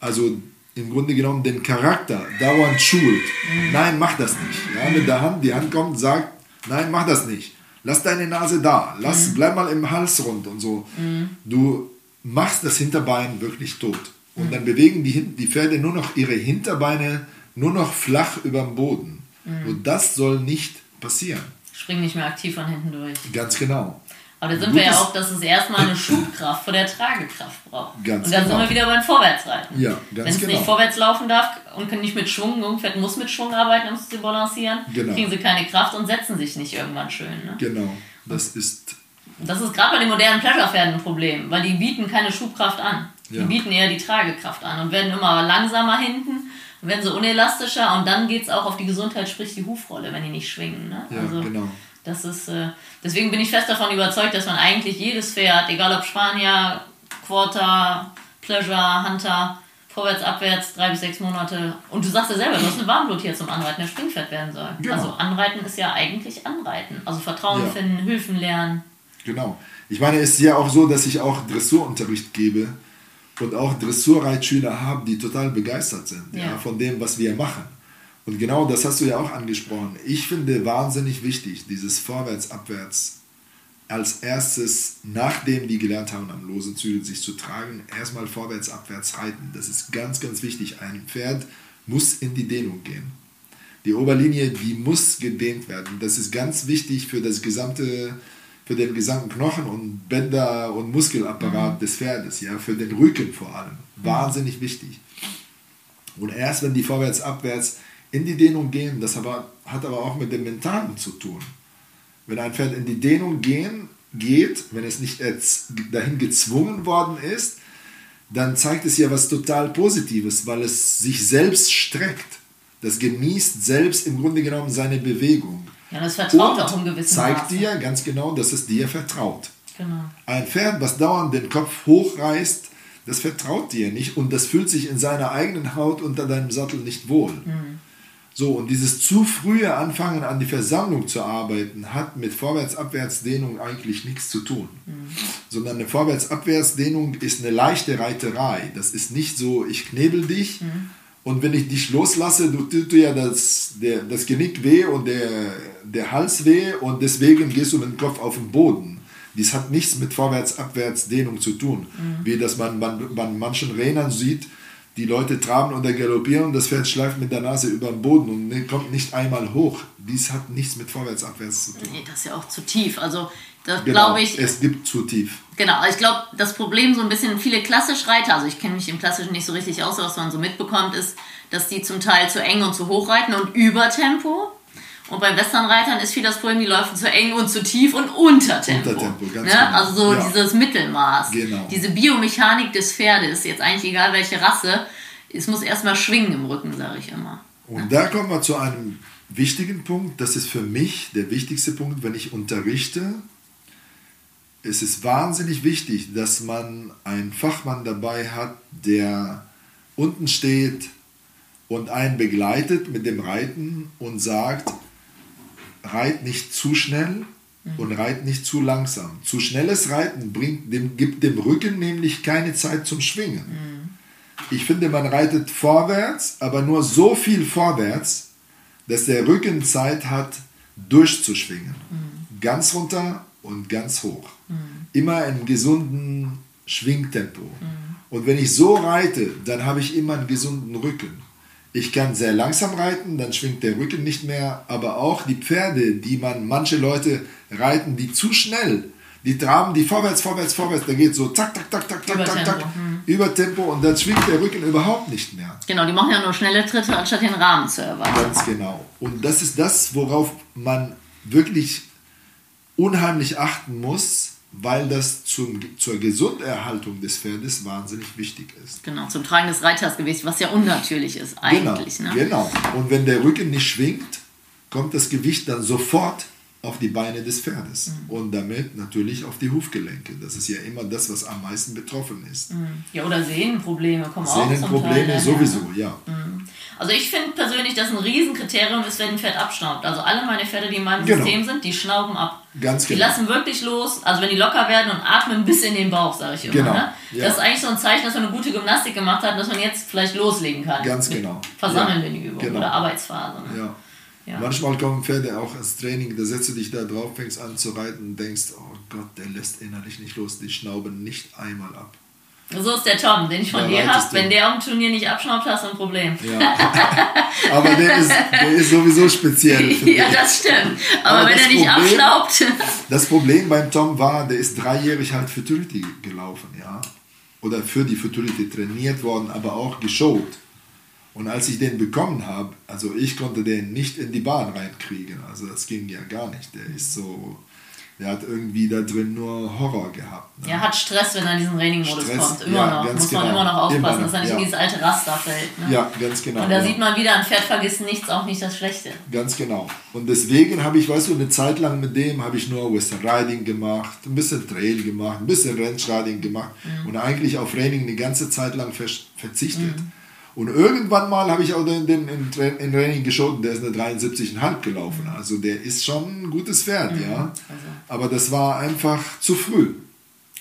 also im Grunde genommen den Charakter dauernd schult. Mhm. Nein, mach das nicht. Ja, mit der Hand, die Hand kommt, sagt, nein, mach das nicht lass deine Nase da, lass, mhm. bleib mal im Hals rund und so. Mhm. Du machst das Hinterbein wirklich tot. Und mhm. dann bewegen die, die Pferde nur noch ihre Hinterbeine nur noch flach über dem Boden. Mhm. Und das soll nicht passieren. Springen nicht mehr aktiv von hinten durch. Ganz genau. Aber da sind wir ja auch, dass es erstmal eine Schubkraft vor der Tragekraft braucht. Ganz und dann genau. sind wir wieder beim Vorwärtsreiten. Ja, Wenn es genau. nicht vorwärts laufen darf und nicht mit Schwung, irgendwer muss mit Schwung arbeiten, um es zu balancieren, genau. kriegen sie keine Kraft und setzen sich nicht irgendwann schön. Ne? Genau, das ist... Das ist gerade bei den modernen Pleasure-Pferden ein Problem, weil die bieten keine Schubkraft an. Die ja. bieten eher die Tragekraft an und werden immer langsamer hinten werden sie unelastischer und dann geht es auch auf die Gesundheit, sprich die Hufrolle, wenn die nicht schwingen. Ne? Ja, also, genau. Das ist, äh, deswegen bin ich fest davon überzeugt, dass man eigentlich jedes Pferd, egal ob Spanier, Quarter, Pleasure, Hunter, vorwärts, abwärts, drei bis sechs Monate. Und du sagst ja selber, du hast eine Warmblut hier zum Anreiten, der Springpferd werden soll. Genau. Also Anreiten ist ja eigentlich Anreiten. Also Vertrauen ja. finden, Hilfen lernen. Genau. Ich meine, es ist ja auch so, dass ich auch Dressurunterricht gebe und auch Dressurreitschüler habe, die total begeistert sind ja. ja. von dem, was wir machen. Und genau das hast du ja auch angesprochen. Ich finde wahnsinnig wichtig, dieses Vorwärts, Abwärts als erstes, nachdem die gelernt haben, am losen Zügel sich zu tragen, erstmal vorwärts, abwärts reiten. Das ist ganz, ganz wichtig. Ein Pferd muss in die Dehnung gehen. Die Oberlinie, die muss gedehnt werden. Das ist ganz wichtig für das gesamte, für den gesamten Knochen und Bänder und Muskelapparat mhm. des Pferdes, ja, für den Rücken vor allem. Wahnsinnig wichtig. Und erst wenn die vorwärts, abwärts in die Dehnung gehen, das aber, hat aber auch mit dem Mentalen zu tun. Wenn ein Pferd in die Dehnung gehen, geht, wenn es nicht dahin gezwungen worden ist, dann zeigt es ja was total Positives, weil es sich selbst streckt. Das genießt selbst im Grunde genommen seine Bewegung. Ja, das vertraut Und auch im gewissen zeigt Maße. dir ganz genau, dass es dir vertraut. Genau. Ein Pferd, was dauernd den Kopf hochreißt, das vertraut dir nicht und das fühlt sich in seiner eigenen Haut unter deinem Sattel nicht wohl. Mhm. So, und dieses zu frühe Anfangen an die Versammlung zu arbeiten, hat mit Vorwärts-Abwärts-Dehnung eigentlich nichts zu tun. Mhm. Sondern eine Vorwärts-Abwärts-Dehnung ist eine leichte Reiterei. Das ist nicht so, ich knebel dich mhm. und wenn ich dich loslasse, du tut dir ja das, der, das Genick weh und der, der Hals weh und deswegen gehst du mit dem Kopf auf den Boden. Dies hat nichts mit Vorwärts-Abwärts-Dehnung zu tun. Mhm. Wie das man, man bei manchen Rennern sieht, die Leute traben oder galoppieren und das Pferd schleift mit der Nase über den Boden und ne, kommt nicht einmal hoch. Dies hat nichts mit vorwärts, abwärts zu tun. Nee, das ist ja auch zu tief. Also, das genau, glaube ich. Es gibt zu tief. Genau, ich glaube, das Problem so ein bisschen viele klassisch Reiter, also ich kenne mich im Klassischen nicht so richtig aus, was man so mitbekommt, ist, dass die zum Teil zu eng und zu hoch reiten und über Tempo. Und bei Westernreitern ist viel das Problem, die laufen zu eng und zu tief und unter Tempo. Unter Tempo, ganz ne? genau. Also so ja. dieses Mittelmaß. Genau. Diese Biomechanik des Pferdes, jetzt eigentlich egal welche Rasse, es muss erstmal schwingen im Rücken, sage ich immer. Und ja. da kommen wir zu einem wichtigen Punkt. Das ist für mich der wichtigste Punkt, wenn ich unterrichte. Es ist wahnsinnig wichtig, dass man einen Fachmann dabei hat, der unten steht und einen begleitet mit dem Reiten und sagt, reit nicht zu schnell, und reit nicht zu langsam. Zu schnelles Reiten bringt dem, gibt dem Rücken nämlich keine Zeit zum Schwingen. Ich finde, man reitet vorwärts, aber nur so viel vorwärts, dass der Rücken Zeit hat, durchzuschwingen. Ganz runter und ganz hoch. Immer in gesunden Schwingtempo. Und wenn ich so reite, dann habe ich immer einen gesunden Rücken. Ich kann sehr langsam reiten, dann schwingt der Rücken nicht mehr, aber auch die Pferde, die man, manche Leute reiten, die zu schnell, die traben die vorwärts, vorwärts, vorwärts, da geht so zack, zack, zack, zack, zack, zack, zack, über Tempo und dann schwingt der Rücken überhaupt nicht mehr. Genau, die machen ja nur schnelle Tritte, anstatt den Rahmen zu erweitern. Ganz genau. Und das ist das, worauf man wirklich unheimlich achten muss, weil das zum, zur Gesunderhaltung des Pferdes wahnsinnig wichtig ist. Genau, zum Tragen des Reitersgewichts, was ja unnatürlich ist eigentlich. Genau, ne? genau. Und wenn der Rücken nicht schwingt, kommt das Gewicht dann sofort auf die Beine des Pferdes Mhm. und damit natürlich auf die Hufgelenke. Das ist ja immer das, was am meisten betroffen ist. Ja, oder Sehnenprobleme kommen auch zum Teil Sehnenprobleme sowieso, ja. Also ich finde persönlich, dass ein Riesenkriterium ist, wenn ein Pferd abschnaubt. Also alle meine Pferde, die in meinem Genau. System sind, die schnauben ab. Ganz Die genau. lassen wirklich los, also wenn die locker werden und atmen bis in den Bauch, sage ich immer. Genau, Ne? ja. Das ist eigentlich so ein Zeichen, dass man eine gute Gymnastik gemacht hat, dass man jetzt vielleicht loslegen kann. Ganz genau. Versammeln Ja, wir die Übung genau. oder Arbeitsphase. Ne? Ja. Ja. Manchmal kommen Pferde auch ins Training, da setzt du dich da drauf, fängst an zu reiten und denkst, oh Gott, der lässt innerlich nicht los, die schnauben nicht einmal ab. So ist der Tom, den ich von Da dir habe. Wenn der am Turnier nicht abschnaubt, hast du ein Problem. Ja. Aber der ist, der ist sowieso speziell. ja, das stimmt. Aber, Aber wenn er nicht Problem- abschnaubt. Das Problem beim Tom war, der ist dreijährig halt Futurity gelaufen, ja. Oder für die Futurity trainiert worden, aber auch geschult. Und als ich den bekommen habe, also ich konnte den nicht in die Bahn reinkriegen. Also das ging ja gar nicht. Der ist so, der hat irgendwie da drin nur Horror gehabt. Ne? Er hat Stress, wenn er in diesen Training-Modus kommt. Immer ja, noch. Muss man genau. immer noch aufpassen, Immer dass er nicht ja. in dieses alte Raster fällt. Ne? Ja, ganz genau. Und da ja. sieht man wieder, ein Pferd vergisst nichts, auch nicht das Schlechte. Ganz genau. Und deswegen habe ich, weißt du, eine Zeit lang mit dem habe ich nur Western Riding gemacht, ein bisschen Trail gemacht, ein bisschen Ranch Riding gemacht und eigentlich auf Training eine ganze Zeit lang ver verzichtet. Und irgendwann mal habe ich auch den, den in, Tra- in Training geschoten, der ist eine 73,5 gelaufen. Also der ist schon ein gutes Pferd, ja. Aber das war einfach zu früh.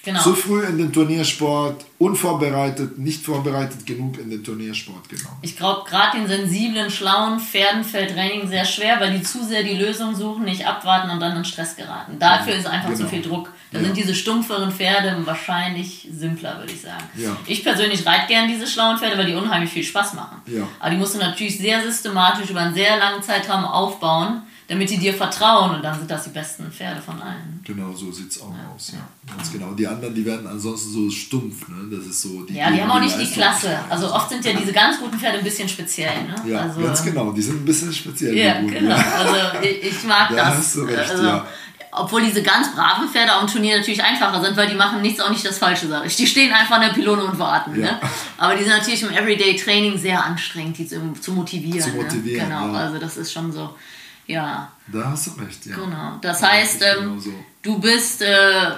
Genau. Zu früh in den Turniersport, unvorbereitet, nicht vorbereitet genug in den Turniersport genommen. Ich glaube, gerade den sensiblen, schlauen Pferden fällt Training sehr schwer, weil die zu sehr die Lösung suchen, nicht abwarten und dann in Stress geraten. Dafür ist einfach zu genau. viel Druck. Da Ja. sind diese stumpferen Pferde wahrscheinlich simpler, würde ich sagen. Ja. Ich persönlich reite gern diese schlauen Pferde, weil die unheimlich viel Spaß machen. Ja. Aber die musst du natürlich sehr systematisch über einen sehr langen Zeitraum aufbauen, damit die dir vertrauen und dann sind das die besten Pferde von allen. Genau, so sieht es auch aus. Ja. Ganz genau. Die anderen, die werden ansonsten so stumpf. Ne? Das ist so die Ja, die haben auch nicht die Leistung- Klasse. Also oft sind ja diese ganz guten Pferde ein bisschen speziell. Ne? Ja, also, ganz genau. Die sind ein bisschen speziell. Ja, die Guten, genau. ja. Also ich, mag Da das. hast du recht, also, ja. Obwohl diese ganz braven Pferde am Turnier natürlich einfacher sind, weil die machen nichts, auch nicht das Falsche, sage ich. Die stehen einfach an der Pylone und warten. Ja. Ne? Aber die sind natürlich im Everyday-Training sehr anstrengend, die zu, zu motivieren. Zu motivieren, ne? Genau, also das ist schon so, ja, Da hast du recht, ja. genau. Das heißt, ähm, genau so. du bist... Äh,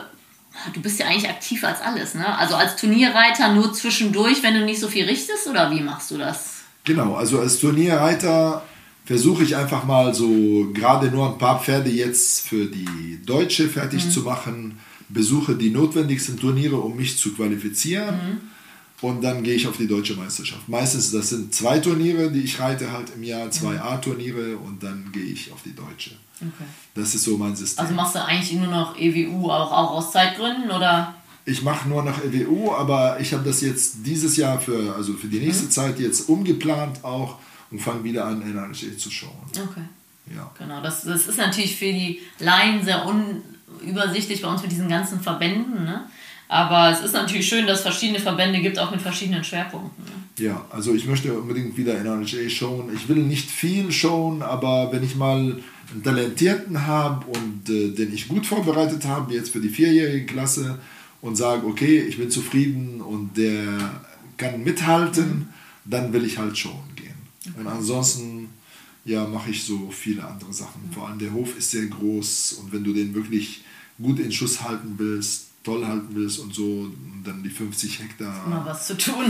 Du bist ja eigentlich aktiv als alles, ne? Also als Turnierreiter nur zwischendurch, wenn du nicht so viel richtest, oder wie machst du das? Genau, also als Turnierreiter versuche ich einfach mal so gerade nur ein paar Pferde jetzt für die Deutsche fertig zu machen, besuche die notwendigsten Turniere, um mich zu qualifizieren und dann gehe ich auf die deutsche Meisterschaft. Meistens, das sind zwei Turniere, die ich reite halt im Jahr, zwei A-Turniere und dann gehe ich auf die deutsche. Okay. Das ist so mein System. Also machst du eigentlich nur noch EWU auch, auch aus Zeitgründen oder? Ich mache nur noch EWU, aber ich habe das jetzt dieses Jahr für, also für die nächste Zeit jetzt umgeplant auch und fange wieder an, NRC zu schauen. Okay. Ja. Genau, das, das ist natürlich für die Laien sehr unübersichtlich bei uns mit diesen ganzen Verbänden. Ne? Aber es ist natürlich schön, dass es verschiedene Verbände gibt, auch mit verschiedenen Schwerpunkten. Ne? Ja, also ich möchte unbedingt wieder NRHA schauen. Ich will nicht viel schauen, aber wenn ich mal einen Talentierten habe und äh, den ich gut vorbereitet habe, jetzt für die vierjährige Klasse und sage, okay, ich bin zufrieden und der kann mithalten, dann will ich halt schauen gehen. Und ansonsten ja, mache ich so viele andere Sachen. Vor allem der Hof ist sehr groß und wenn du den wirklich gut in Schuss halten willst, toll halten willst und so, dann die 50 Hektar. Mal was zu tun.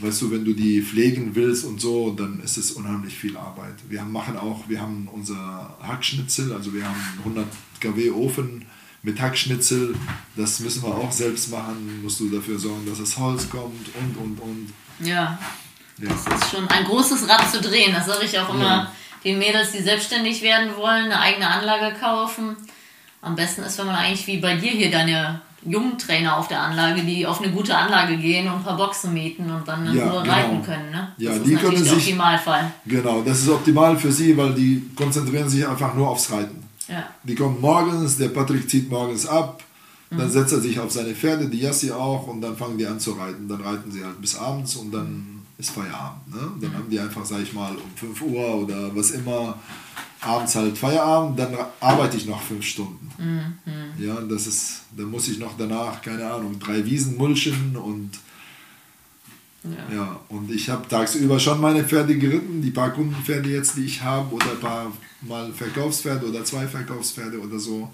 Weißt du, wenn du die pflegen willst und so, dann ist es unheimlich viel Arbeit. Wir machen auch, wir haben unser Hackschnitzel, also wir haben 100 kW Ofen mit Hackschnitzel. Das müssen wir auch selbst machen. Musst du dafür sorgen, dass das Holz kommt und und und. Ja. ja. Das ist schon ein großes Rad zu drehen. Das sage ich auch immer ja. den Mädels, die selbstständig werden wollen, eine eigene Anlage kaufen. Am besten ist, wenn man eigentlich wie bei dir hier deine jungen Trainer auf der Anlage, die auf eine gute Anlage gehen und ein paar Boxen mieten und dann ja, Ruhe genau. reiten können. Ne? Ja, das die ist können sich, Optimalfall. Genau, das ist optimal für sie, weil die konzentrieren sich einfach nur aufs Reiten. Ja. Die kommen morgens, der Patrick zieht morgens ab, dann mhm. setzt er sich auf seine Pferde, die Jassi auch, und dann fangen die an zu reiten. Dann reiten sie halt bis abends und dann ist Feierabend. Ne? Dann mhm. haben die einfach, sag ich mal, um 5 Uhr oder was immer abends halt Feierabend, dann arbeite ich noch fünf Stunden. Mhm. Ja, das ist, dann muss ich noch danach, keine Ahnung, drei Wiesen mulchen und ja, ja und ich habe tagsüber schon meine Pferde geritten, die paar Kundenpferde jetzt, die ich habe, oder ein paar mal Verkaufspferde oder zwei Verkaufspferde oder so.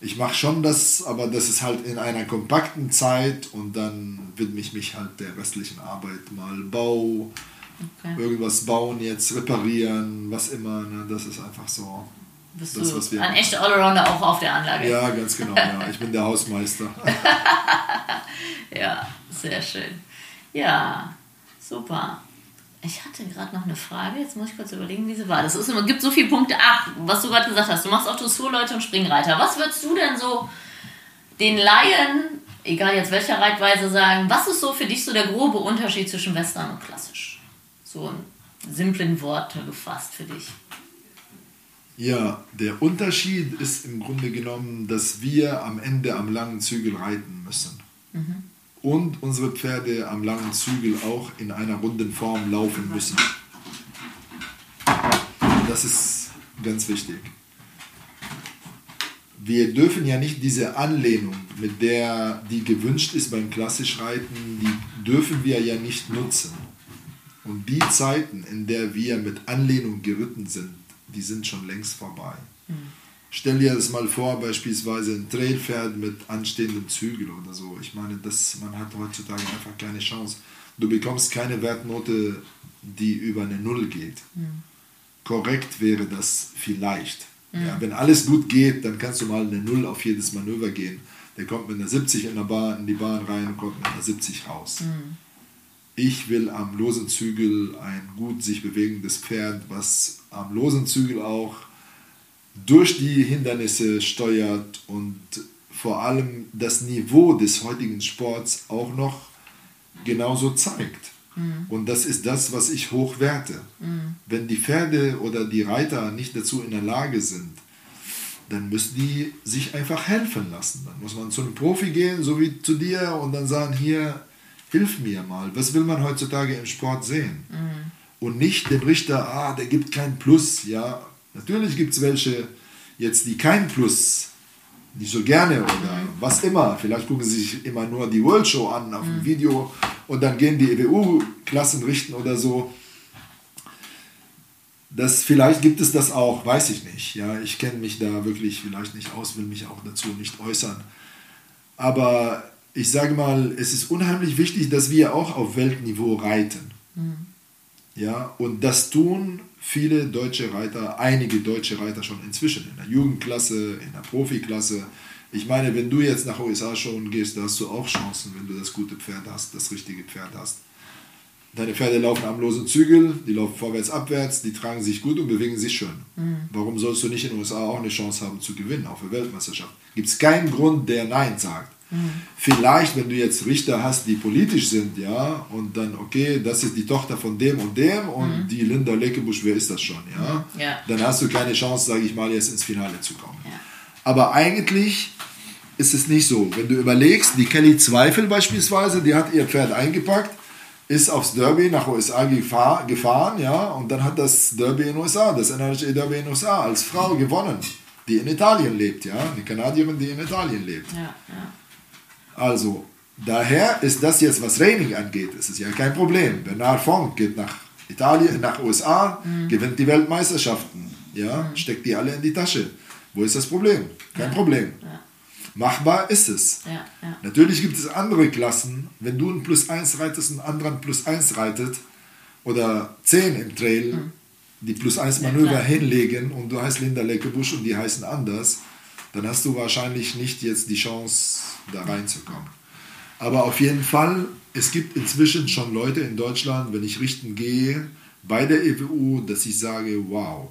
Ich mache schon das, aber das ist halt in einer kompakten Zeit und dann widme ich mich halt der restlichen Arbeit, mal Bau, Okay. Irgendwas bauen jetzt, reparieren, was immer. Ne? Das ist einfach so. Bist das, du was wir ein echter Allrounder auch auf der Anlage? Ja, ganz genau. Ja. Ich bin der Hausmeister. ja, sehr schön. Ja, super. Ich hatte gerade noch eine Frage, jetzt muss ich kurz überlegen, wie sie war. Das ist immer, gibt so viele Punkte. Ach, was du gerade gesagt hast, du machst auch Dressurleute und Springreiter. Was würdest du denn so den Laien, egal jetzt welcher Reitweise, sagen, was ist so für dich so der grobe Unterschied zwischen Western und Klassisch? So in simplen Worte gefasst für dich? Ja, der Unterschied ist im Grunde genommen, dass wir am Ende am langen Zügel reiten müssen. Mhm. Und unsere Pferde am langen Zügel auch in einer runden Form laufen müssen. Das ist ganz wichtig. Wir dürfen ja nicht diese Anlehnung, mit der die gewünscht ist beim Klassischreiten, die dürfen wir ja nicht nutzen. Und die Zeiten, in der wir mit Anlehnung geritten sind, die sind schon längst vorbei. Mhm. Stell dir das mal vor, beispielsweise ein Trailpferd mit anstehendem Zügel oder so. Ich meine, das, man hat heutzutage einfach keine Chance. Du bekommst keine Wertnote, die über eine Null geht. Mhm. Korrekt wäre das vielleicht. Mhm. Ja, wenn alles gut geht, dann kannst du mal eine Null auf jedes Manöver gehen. Der kommt mit einer 70 in, der Bahn, in die Bahn rein und kommt mit einer 70 raus. Mhm ich will am losen Zügel ein gut sich bewegendes Pferd, was am losen Zügel auch durch die Hindernisse steuert und vor allem das Niveau des heutigen Sports auch noch genauso zeigt. Mhm. Und das ist das, was ich hochwerte. Mhm. Wenn die Pferde oder die Reiter nicht dazu in der Lage sind, dann müssen die sich einfach helfen lassen. Dann muss man zu einem Profi gehen, so wie zu dir, und dann sagen, hier, hilf mir mal. Was will man heutzutage im Sport sehen? Mhm. Und nicht den Richter, ah, der gibt kein Plus. Ja, natürlich gibt es welche jetzt, die kein Plus nicht so gerne oder mhm. was immer. Vielleicht gucken sie sich immer nur die World Show an auf dem mhm. Video und dann gehen die EWU-Klassen richten oder so. Das, vielleicht gibt es das auch, weiß ich nicht. Ja, ich kenne mich da wirklich vielleicht nicht aus, will mich auch dazu nicht äußern. Aber ich sage mal, es ist unheimlich wichtig, dass wir auch auf Weltniveau reiten. Mhm. Ja, und das tun viele deutsche Reiter, einige deutsche Reiter schon inzwischen, in der Jugendklasse, in der Profiklasse. Ich meine, wenn du jetzt nach USA schon gehst, da hast du auch Chancen, wenn du das gute Pferd hast, das richtige Pferd hast. Deine Pferde laufen am losen Zügel, die laufen vorwärts, abwärts, die tragen sich gut und bewegen sich schön. Mhm. Warum sollst du nicht in den USA auch eine Chance haben zu gewinnen auf der Weltmeisterschaft? Gibt es keinen Grund, der Nein sagt. Vielleicht, wenn du jetzt Richter hast, die politisch sind, ja, und dann, okay, das ist die Tochter von dem und dem und mhm. die Linda Leckebusch, wer ist das schon, ja? ja. Dann hast du keine Chance, sage ich mal, jetzt ins Finale zu kommen. Ja. Aber eigentlich ist es nicht so. Wenn du überlegst, die Kelly Zweifel beispielsweise, die hat ihr Pferd eingepackt, ist aufs Derby nach USA gefahr, gefahren, ja, und dann hat das Derby in USA, das NRHA Derby in USA als Frau gewonnen, die in Italien lebt, ja, eine Kanadierin, die in Italien lebt. Ja, ja. Also, daher ist das jetzt, was Training angeht, ist es ja kein Problem. Bernard Funk geht nach Italien, nach USA, mhm. gewinnt die Weltmeisterschaften, ja, mhm. steckt die alle in die Tasche. Wo ist das Problem? Kein ja. Problem. Ja. Machbar ist es. Ja. Natürlich gibt es andere Klassen. Wenn du ein Plus 1 reitest und ein anderer ein Plus 1 reitet oder 10 im Trail, die Plus 1 Ja, Manöver hinlegen und du heißt Linda Leckebusch und die heißen anders, dann hast du wahrscheinlich nicht jetzt die Chance, da reinzukommen. Aber auf jeden Fall, es gibt inzwischen schon Leute in Deutschland, wenn ich richten gehe, bei der EWU, dass ich sage, wow,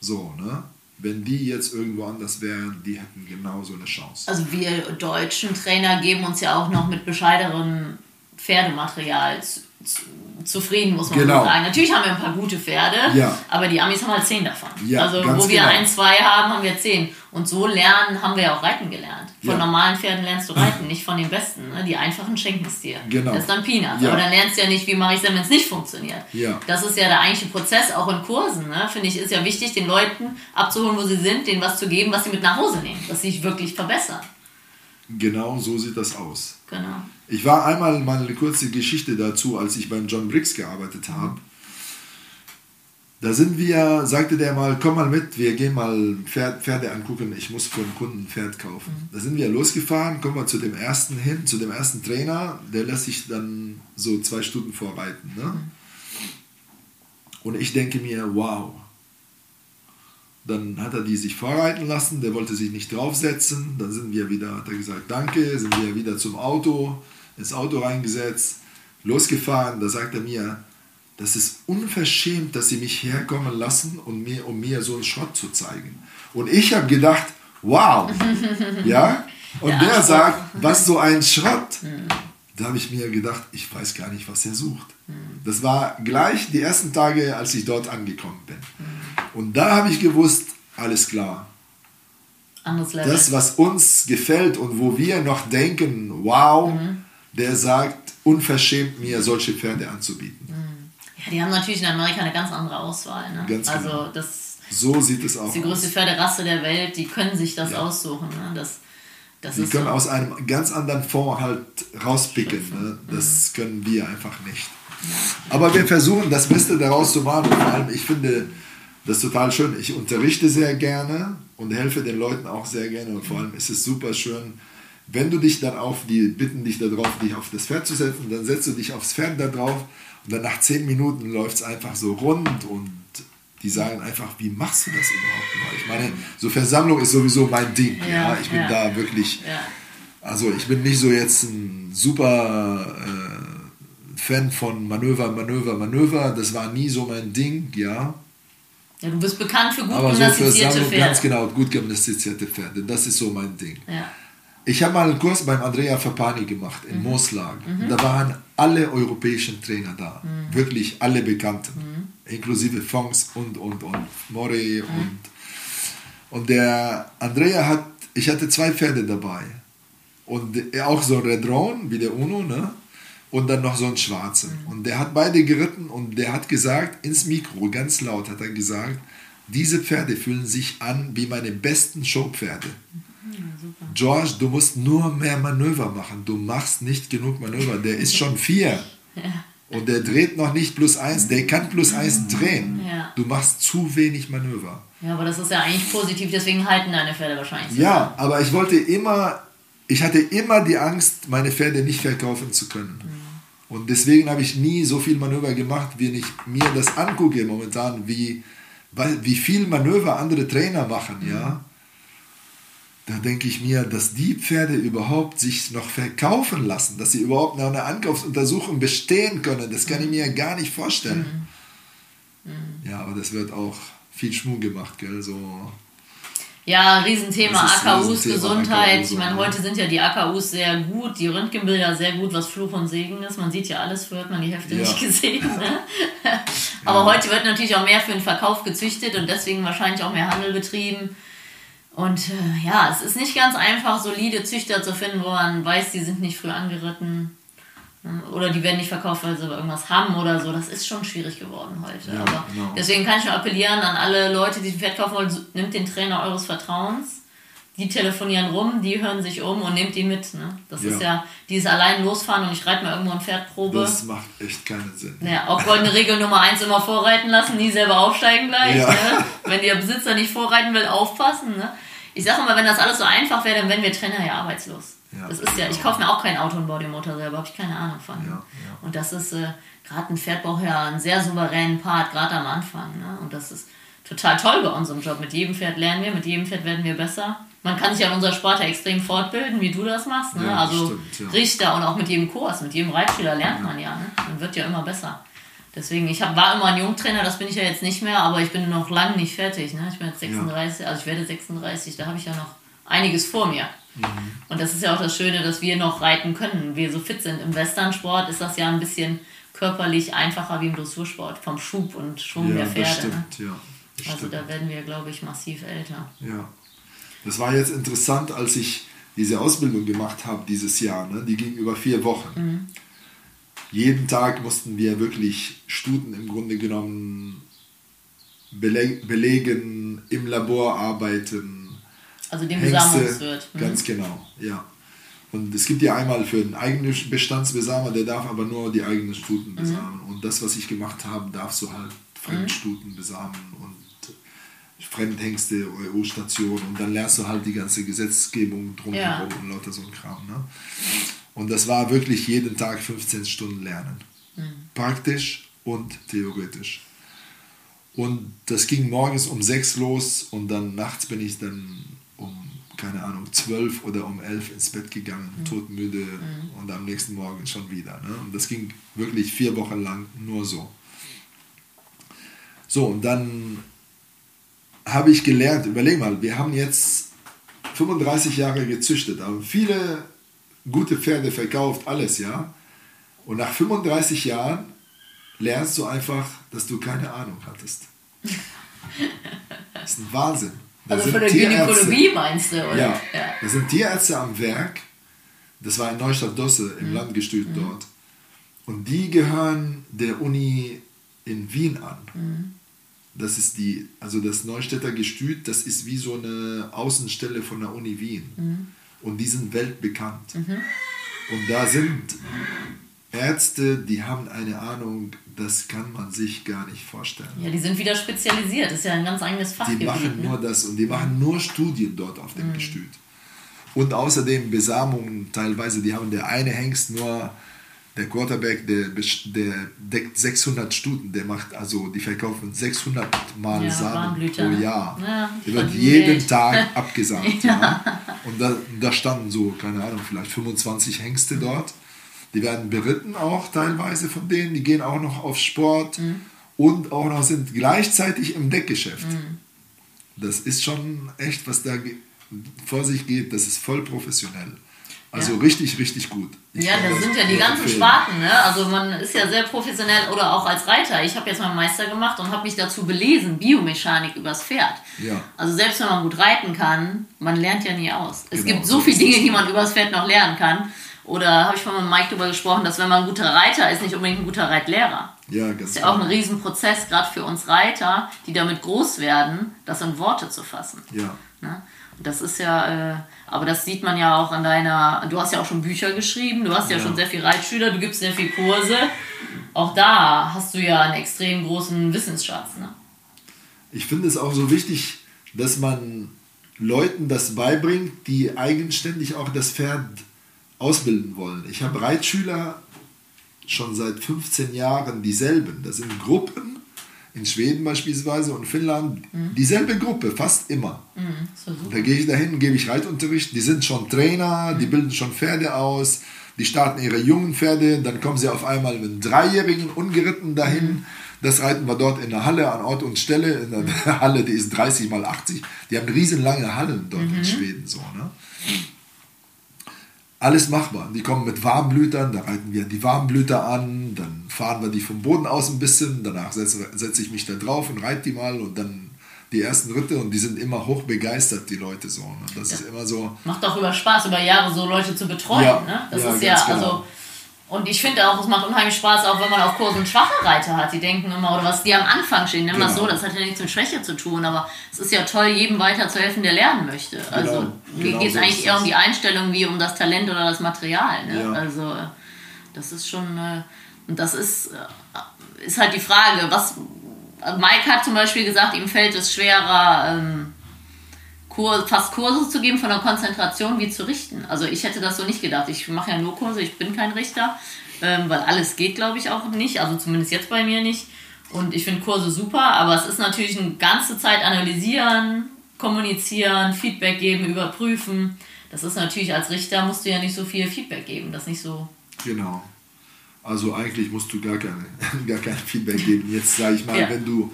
so, ne? Wenn die jetzt irgendwo anders wären, die hätten genauso eine Chance. Also wir deutschen Trainer geben uns ja auch noch mit bescheiderem Pferdematerial zufrieden, muss man Genau. sagen. Natürlich haben wir ein paar gute Pferde, Ja. aber die Amis haben halt zehn davon. Ja, also wo wir genau. ein, zwei haben, haben wir zehn. Und so lernen haben wir ja auch reiten gelernt. Von Ja. normalen Pferden lernst du reiten, nicht von den besten. Ne? Die einfachen schenken es dir. Genau. Das ist dann Peanuts. Aber dann lernst du ja nicht, wie mache ich es denn, wenn es nicht funktioniert. Ja. Das ist ja der eigentliche Prozess, auch in Kursen. Ne? Finde ich, ist ja wichtig, den Leuten abzuholen, wo sie sind, denen was zu geben, was sie mit nach Hause nehmen, dass sie sich wirklich verbessern. Genau so sieht das aus. Genau. Ich war einmal mal eine kurze Geschichte dazu, als ich beim John Briggs gearbeitet habe. Da sind wir, sagte der mal, komm mal mit, wir gehen mal Pferd, Pferde angucken, ich muss für einen Kunden ein Pferd kaufen. Da sind wir losgefahren, kommen wir zu dem ersten hin, zu dem ersten Trainer, der lässt sich dann so zwei Stunden vorreiten. Ne? Und ich denke mir, wow. Dann hat er die sich vorreiten lassen, der wollte sich nicht draufsetzen. Dann sind wir wieder, hat er gesagt, danke, sind wir wieder zum Auto, ins Auto reingesetzt, losgefahren. Da sagt er mir, das ist unverschämt, dass sie mich herkommen lassen, und mir, um mir so einen Schrott zu zeigen. Und ich habe gedacht, wow, ja. Und Der der sagt, was so ein Schrott. Da habe ich mir gedacht, ich weiß gar nicht, was er sucht. Das war gleich die ersten Tage, als ich dort angekommen bin. Und da habe ich gewusst, alles klar. Das, was uns gefällt und wo wir noch denken, wow, der sagt, unverschämt mir solche Pferde anzubieten. ja, die haben natürlich in Amerika eine ganz andere Auswahl. Ne? Ganz also genau. das So sieht es auch ist die größte aus. Pferderasse der Welt, die können sich das Ja. aussuchen. Ne? Das, das Die können so. aus einem ganz anderen Fonds halt rauspicken. Ne? Das können wir einfach nicht. Aber wir versuchen das Beste daraus zu machen. Und vor allem, ich finde das total schön. Ich unterrichte sehr gerne und helfe den Leuten auch sehr gerne. Und vor allem ist es super schön, wenn du dich dann auf die, bitten dich darauf, dich auf das Pferd zu setzen, dann setzt du dich aufs Pferd da drauf und dann nach zehn Minuten läuft es einfach so rund und die sagen einfach, wie machst du das überhaupt? Ich meine, so Versammlung ist sowieso mein Ding. Ja, Ja, Ich bin ja. da wirklich Ja. also ich bin nicht so jetzt ein super äh, Fan von Manöver, Manöver, Manöver. Das war nie so mein Ding, ja. ja, du bist bekannt für gut Aber so für gymnastizierte Sammlung, Pferde. ganz genau, gut gymnastizierte Pferde. Das ist so mein Ding. Ja. Ich habe mal einen Kurs beim Andrea Fapani gemacht in Moslag. Da waren alle europäischen Trainer da. Wirklich alle Bekannten. Inklusive Fonks und, und, und. Mori und. Und der Andrea hat, ich hatte zwei Pferde dabei. Und auch so ein Red Roan, wie der Uno, ne? Und dann noch so einen schwarzen. Und der hat beide geritten und der hat gesagt, ins Mikro, ganz laut hat er gesagt, diese Pferde fühlen sich an wie meine besten Showpferde. George, du musst nur mehr Manöver machen. Du machst nicht genug Manöver. Der ist schon vier. Und der dreht noch nicht plus eins. Der kann plus eins drehen. Ja. Du machst zu wenig Manöver. ja, aber das ist ja eigentlich positiv, deswegen halten deine Pferde wahrscheinlich. so Ja, aber ich wollte immer, ich hatte immer die Angst, meine Pferde nicht verkaufen zu können. Und deswegen habe ich nie so viel Manöver gemacht, wie ich mir das angucke momentan, wie, wie viel Manöver andere Trainer machen, ja. Da denke ich mir, dass die Pferde überhaupt sich noch verkaufen lassen, dass sie überhaupt nach einer Ankaufsuntersuchung bestehen können, das kann ich mir gar nicht vorstellen. Ja, aber das wird auch viel Schmuh gemacht, gell, so. Ja, Riesenthema AKUs, Riesenthema, Gesundheit. AKUs, ich meine, ja. heute sind ja die AKUs sehr gut, die Röntgenbilder sehr gut, was Fluch und Segen ist. Man sieht ja alles, früher hat man die Hefte Ja. nicht gesehen. Ne? Aber heute wird natürlich auch mehr für den Verkauf gezüchtet und deswegen wahrscheinlich auch mehr Handel betrieben. Und äh, ja, es ist nicht ganz einfach, solide Züchter zu finden, wo man weiß, die sind nicht früh angeritten. ne? Oder die werden nicht verkauft, weil sie irgendwas haben oder so. Das ist schon schwierig geworden heute. Ja, Aber genau. deswegen kann ich nur appellieren an alle Leute, die ein Pferd kaufen wollen, nimmt den Trainer eures Vertrauens. Die telefonieren rum, die hören sich um und nehmt ihn mit. Ne? Das Ja. ist ja dieses allein losfahren und ich reite mal irgendwo ein Pferdprobe. Das macht echt keinen Sinn. Ja, auch goldene Regel Nummer eins immer vorreiten lassen, nie selber aufsteigen gleich. Ja. Ne? Wenn der Besitzer nicht vorreiten will, aufpassen. Ne? ich sage immer, wenn das alles so einfach wäre, dann wären wir Trainer ja arbeitslos. Ja, das ist ja, ich kaufe mir auch kein Auto und baue den Motor selber, habe ich keine Ahnung von. Und das ist äh, gerade ein Pferd braucht ja einen sehr souveränen Part, gerade am Anfang. Ne? Und das ist total toll bei unserem Job. Mit jedem Pferd lernen wir, mit jedem Pferd werden wir besser. Man kann sich ja in unserer Sport ja extrem fortbilden, wie du das machst. Ne? also stimmt, Richter und auch mit jedem Kurs, mit jedem Reitschüler lernt man ja. Ne? Man wird ja immer besser. Deswegen, ich hab, war immer ein Jungtrainer, das bin ich ja jetzt nicht mehr, aber ich bin noch lange nicht fertig. Ne? Ich bin jetzt 36, also ich werde 36, da habe ich ja noch einiges vor mir. Mhm. Und das ist ja auch das Schöne, dass wir noch reiten können, wir so fit sind. Im Westernsport ist das ja ein bisschen körperlich einfacher wie im Dressursport, vom Schub und Schwung ja, der Pferde. Das stimmt, ne? ja, also stimmt. da werden wir, glaube ich, massiv älter. Ja. Das war jetzt interessant, als ich diese Ausbildung gemacht habe dieses Jahr. Ne? Die ging über vier Wochen. Mhm. Jeden Tag mussten wir wirklich Stuten im Grunde genommen belegen, im Labor arbeiten. Also dem Besamungswirt. Mhm. Ganz genau, ja. Und es gibt ja einmal für den eigenen Bestandsbesamer, der darf aber nur die eigenen Stuten mhm. besamen. Mhm. Und das, was ich gemacht habe, darfst du halt Fremdstuten mhm. besamen und Fremdhengste, EU-Station und dann lernst du halt die ganze Gesetzgebung drumherum ja. und lauter so ein Kram. Ne? Und das war wirklich jeden Tag 15 Stunden lernen. Mhm. Praktisch und theoretisch. Und das ging morgens um 6 los und dann nachts bin ich dann um, keine Ahnung, 12 oder um 11 ins Bett gegangen, mhm. todmüde mhm. und am nächsten Morgen schon wieder. Ne? Und das ging wirklich vier Wochen lang nur so. So, und dann habe ich gelernt, überleg mal, wir haben jetzt 35 Jahre gezüchtet, haben viele gute Pferde verkauft, alles, ja. Und nach 35 Jahren lernst du einfach, dass du keine Ahnung hattest. Das ist ein Wahnsinn. Da also von der Gynäkologie meinst du, oder? Ja, ja. Da sind Tierärzte am Werk. Das war in Neustadt-Dosse im mhm. Landgestüt mhm. dort. Und die gehören der Uni in Wien an. Mhm. Das ist die, also das Neustädter Gestüt, das ist wie so eine Außenstelle von der Uni Wien. Mhm. Und die sind weltbekannt. Mhm. Und da sind Ärzte, die haben eine Ahnung, das kann man sich gar nicht vorstellen. Ja, die sind wieder spezialisiert, das ist ja ein ganz eigenes Fachgebiet. Die machen ne? nur das und die machen nur Studien dort auf dem mhm. Gestüt. Und außerdem Besamungen teilweise, die haben der eine Hengst nur der Quarterback, der, der deckt 600 Stuten, der macht also, die verkaufen 600 Mal ja, Samen pro? Jahr. Ja, der wird jeden Welt. Tag abgesamt. ja. ja. Und da, da standen so, keine Ahnung, vielleicht 25 Hengste dort. Die werden beritten auch teilweise von denen, die gehen auch noch auf Sport mhm. und auch noch sind gleichzeitig im Deckgeschäft. Mhm. Das ist schon echt, was da vor sich geht, das ist voll professionell. Also ja. richtig, richtig gut. Ich ja, das sind ja die ganzen empfehlen. Sparten. Ne? Also man ist ja sehr professionell oder auch als Reiter. Ich habe jetzt meinen Meister gemacht und habe mich dazu belesen, Biomechanik übers Pferd. Ja. Also selbst wenn man gut reiten kann, man lernt ja nie aus. Es genau, gibt so, so viele Dinge, die man übers Pferd noch lernen kann. Oder habe ich von Mike darüber gesprochen, dass wenn man ein guter Reiter ist, nicht unbedingt ein guter Reitlehrer. Ja, ganz Das ist ja auch ein Riesenprozess, gerade für uns Reiter, die damit groß werden, das in Worte zu fassen. Ja. Ne? Das ist ja, äh, aber das sieht man ja auch an deiner, du hast ja auch schon Bücher geschrieben, du hast ja, ja schon sehr viel Reitschüler, du gibst sehr viel Kurse. Auch da hast du ja einen extrem großen Wissensschatz. Ne? Ich finde es auch so wichtig, dass man Leuten das beibringt, die eigenständig auch das Pferd ausbilden wollen. Ich habe Reitschüler schon seit 15 Jahren dieselben. Das sind Gruppen, in Schweden beispielsweise und Finnland mhm. dieselbe Gruppe, fast immer. Mhm, da gehe ich dahin, gebe ich Reitunterricht, die sind schon Trainer, mhm. die bilden schon Pferde aus, die starten ihre jungen Pferde, dann kommen sie auf einmal mit einem Dreijährigen ungeritten dahin. Mhm. Das reiten wir dort in der Halle an Ort und Stelle. In der mhm. Halle, die ist 30 mal 80. Die haben riesenlange Hallen dort in mhm. Schweden. So, ne? Alles machbar. Die kommen mit Warmblütern, da reiten wir die Warmblüter an, dann fahren wir die vom Boden aus ein bisschen, danach setze, setze ich mich da drauf und reite die mal und dann die ersten Ritte und die sind immer hoch begeistert, die Leute so. Ne? Das ja. ist immer so. Macht auch über Spaß, über Jahre so Leute zu betreuen. Ja, ne? Das ja, ist ja, genau. also und ich finde auch, es macht unheimlich Spaß, auch wenn man auf Kursen schwache Reiter hat. Die denken immer, oder was die am Anfang stehen, nimm genau. das so, das hat ja nichts mit Schwäche zu tun, aber es ist ja toll, jedem weiter zu helfen, der lernen möchte. Genau, also genau, mir geht es so eigentlich eher um die Einstellung wie um das Talent oder das Material. Ne? Ja. Also das ist schon, äh, und das ist, äh, ist halt die Frage, was, Mike hat zum Beispiel gesagt, ihm fällt es schwerer, ähm, Kur fast Kurse zu geben von der Konzentration wie zu richten. Also ich hätte das so nicht gedacht. Ich mache ja nur Kurse, ich bin kein Richter, ähm, weil alles geht, glaube ich, auch nicht. Also zumindest jetzt bei mir nicht. Und ich finde Kurse super, aber es ist natürlich eine ganze Zeit analysieren, kommunizieren, Feedback geben, überprüfen. Das ist natürlich als Richter musst du ja nicht so viel Feedback geben, das nicht so. Genau. Also eigentlich musst du gar, keine, gar kein Feedback geben. Jetzt sage ich mal, ja. wenn du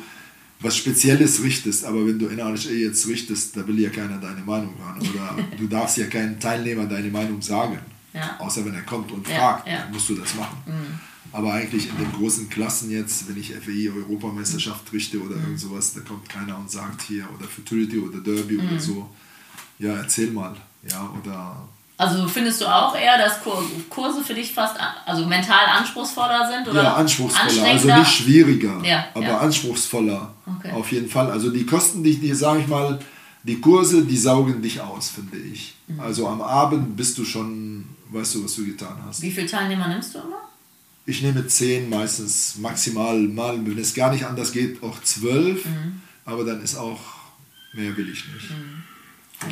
was Spezielles richtest, aber wenn du NRHE jetzt richtest, da will ja keiner deine Meinung hören. Oder du darfst ja keinen Teilnehmer deine Meinung sagen. Ja. Außer wenn er kommt und fragt, ja, musst du das machen. Mhm. Aber eigentlich in den großen Klassen jetzt, wenn ich FEI Europameisterschaft richte oder mhm. irgend sowas, da kommt keiner und sagt hier oder Futurity oder Derby mhm. oder so, ja, erzähl mal. Ja, oder also findest du auch eher, dass Kurse für dich fast also mental anspruchsvoller sind? Oder ja, anspruchsvoller, also nicht schwieriger, ja, aber ja. anspruchsvoller okay. auf jeden Fall. Also die kosten dich, die sage ich mal, die Kurse, die saugen dich aus, finde ich. Mhm. Also am Abend bist du schon, weißt du, was du getan hast. Wie viele Teilnehmer nimmst du immer? Ich nehme zehn meistens, maximal mal, wenn es gar nicht anders geht, auch zwölf. Mhm. Aber dann ist auch, mehr will ich nicht. Mhm.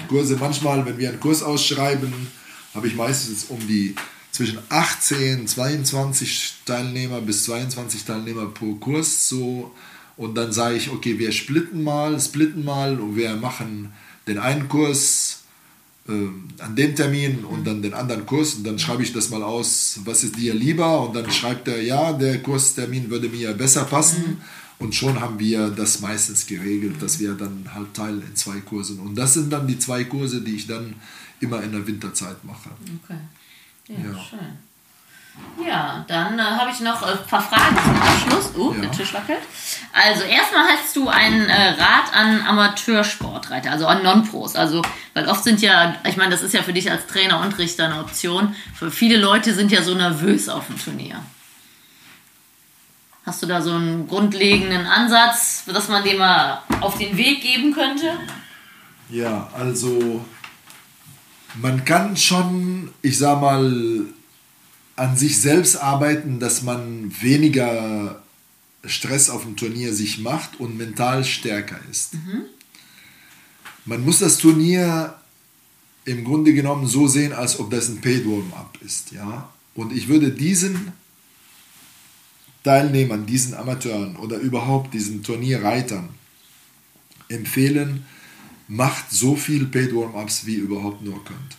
Kurse, manchmal, wenn wir einen Kurs ausschreiben, habe ich meistens um die zwischen 18, 22 Teilnehmer bis 22 Teilnehmer pro Kurs so. Und dann sage ich, okay, wir splitten mal, splitten mal und wir machen den einen Kurs äh, an dem Termin und dann den anderen Kurs und dann schreibe ich das mal aus, was ist dir lieber und dann schreibt er, ja, der Kurstermin würde mir besser passen. Mhm. Und schon haben wir das meistens geregelt, dass wir dann halt teilen in zwei Kursen. Und das sind dann die zwei Kurse, die ich dann immer in der Winterzeit mache. Okay. Ja, ja. schön. Ja, dann äh, habe ich noch ein paar Fragen zum Abschluss. Uh, ja. der Tisch wackelt. Also erstmal hast du einen äh, Rat an Amateursportreiter, also an Non-Pros. Also, weil oft sind ja, ich meine, das ist ja für dich als Trainer und Richter eine Option. Für viele Leute sind ja so nervös auf dem Turnier. Hast du da so einen grundlegenden Ansatz, dass man dem mal auf den Weg geben könnte? Ja, also man kann schon, ich sag mal, an sich selbst arbeiten, dass man weniger Stress auf dem Turnier sich macht und mental stärker ist. Mhm. Man muss das Turnier im Grunde genommen so sehen, als ob das ein Paid Warm-up ist. Ja? Und ich würde diesen Teilnehmern, diesen Amateuren oder überhaupt diesen Turnierreitern empfehlen, macht so viel Paid Warm-Ups, wie ihr überhaupt nur könnt.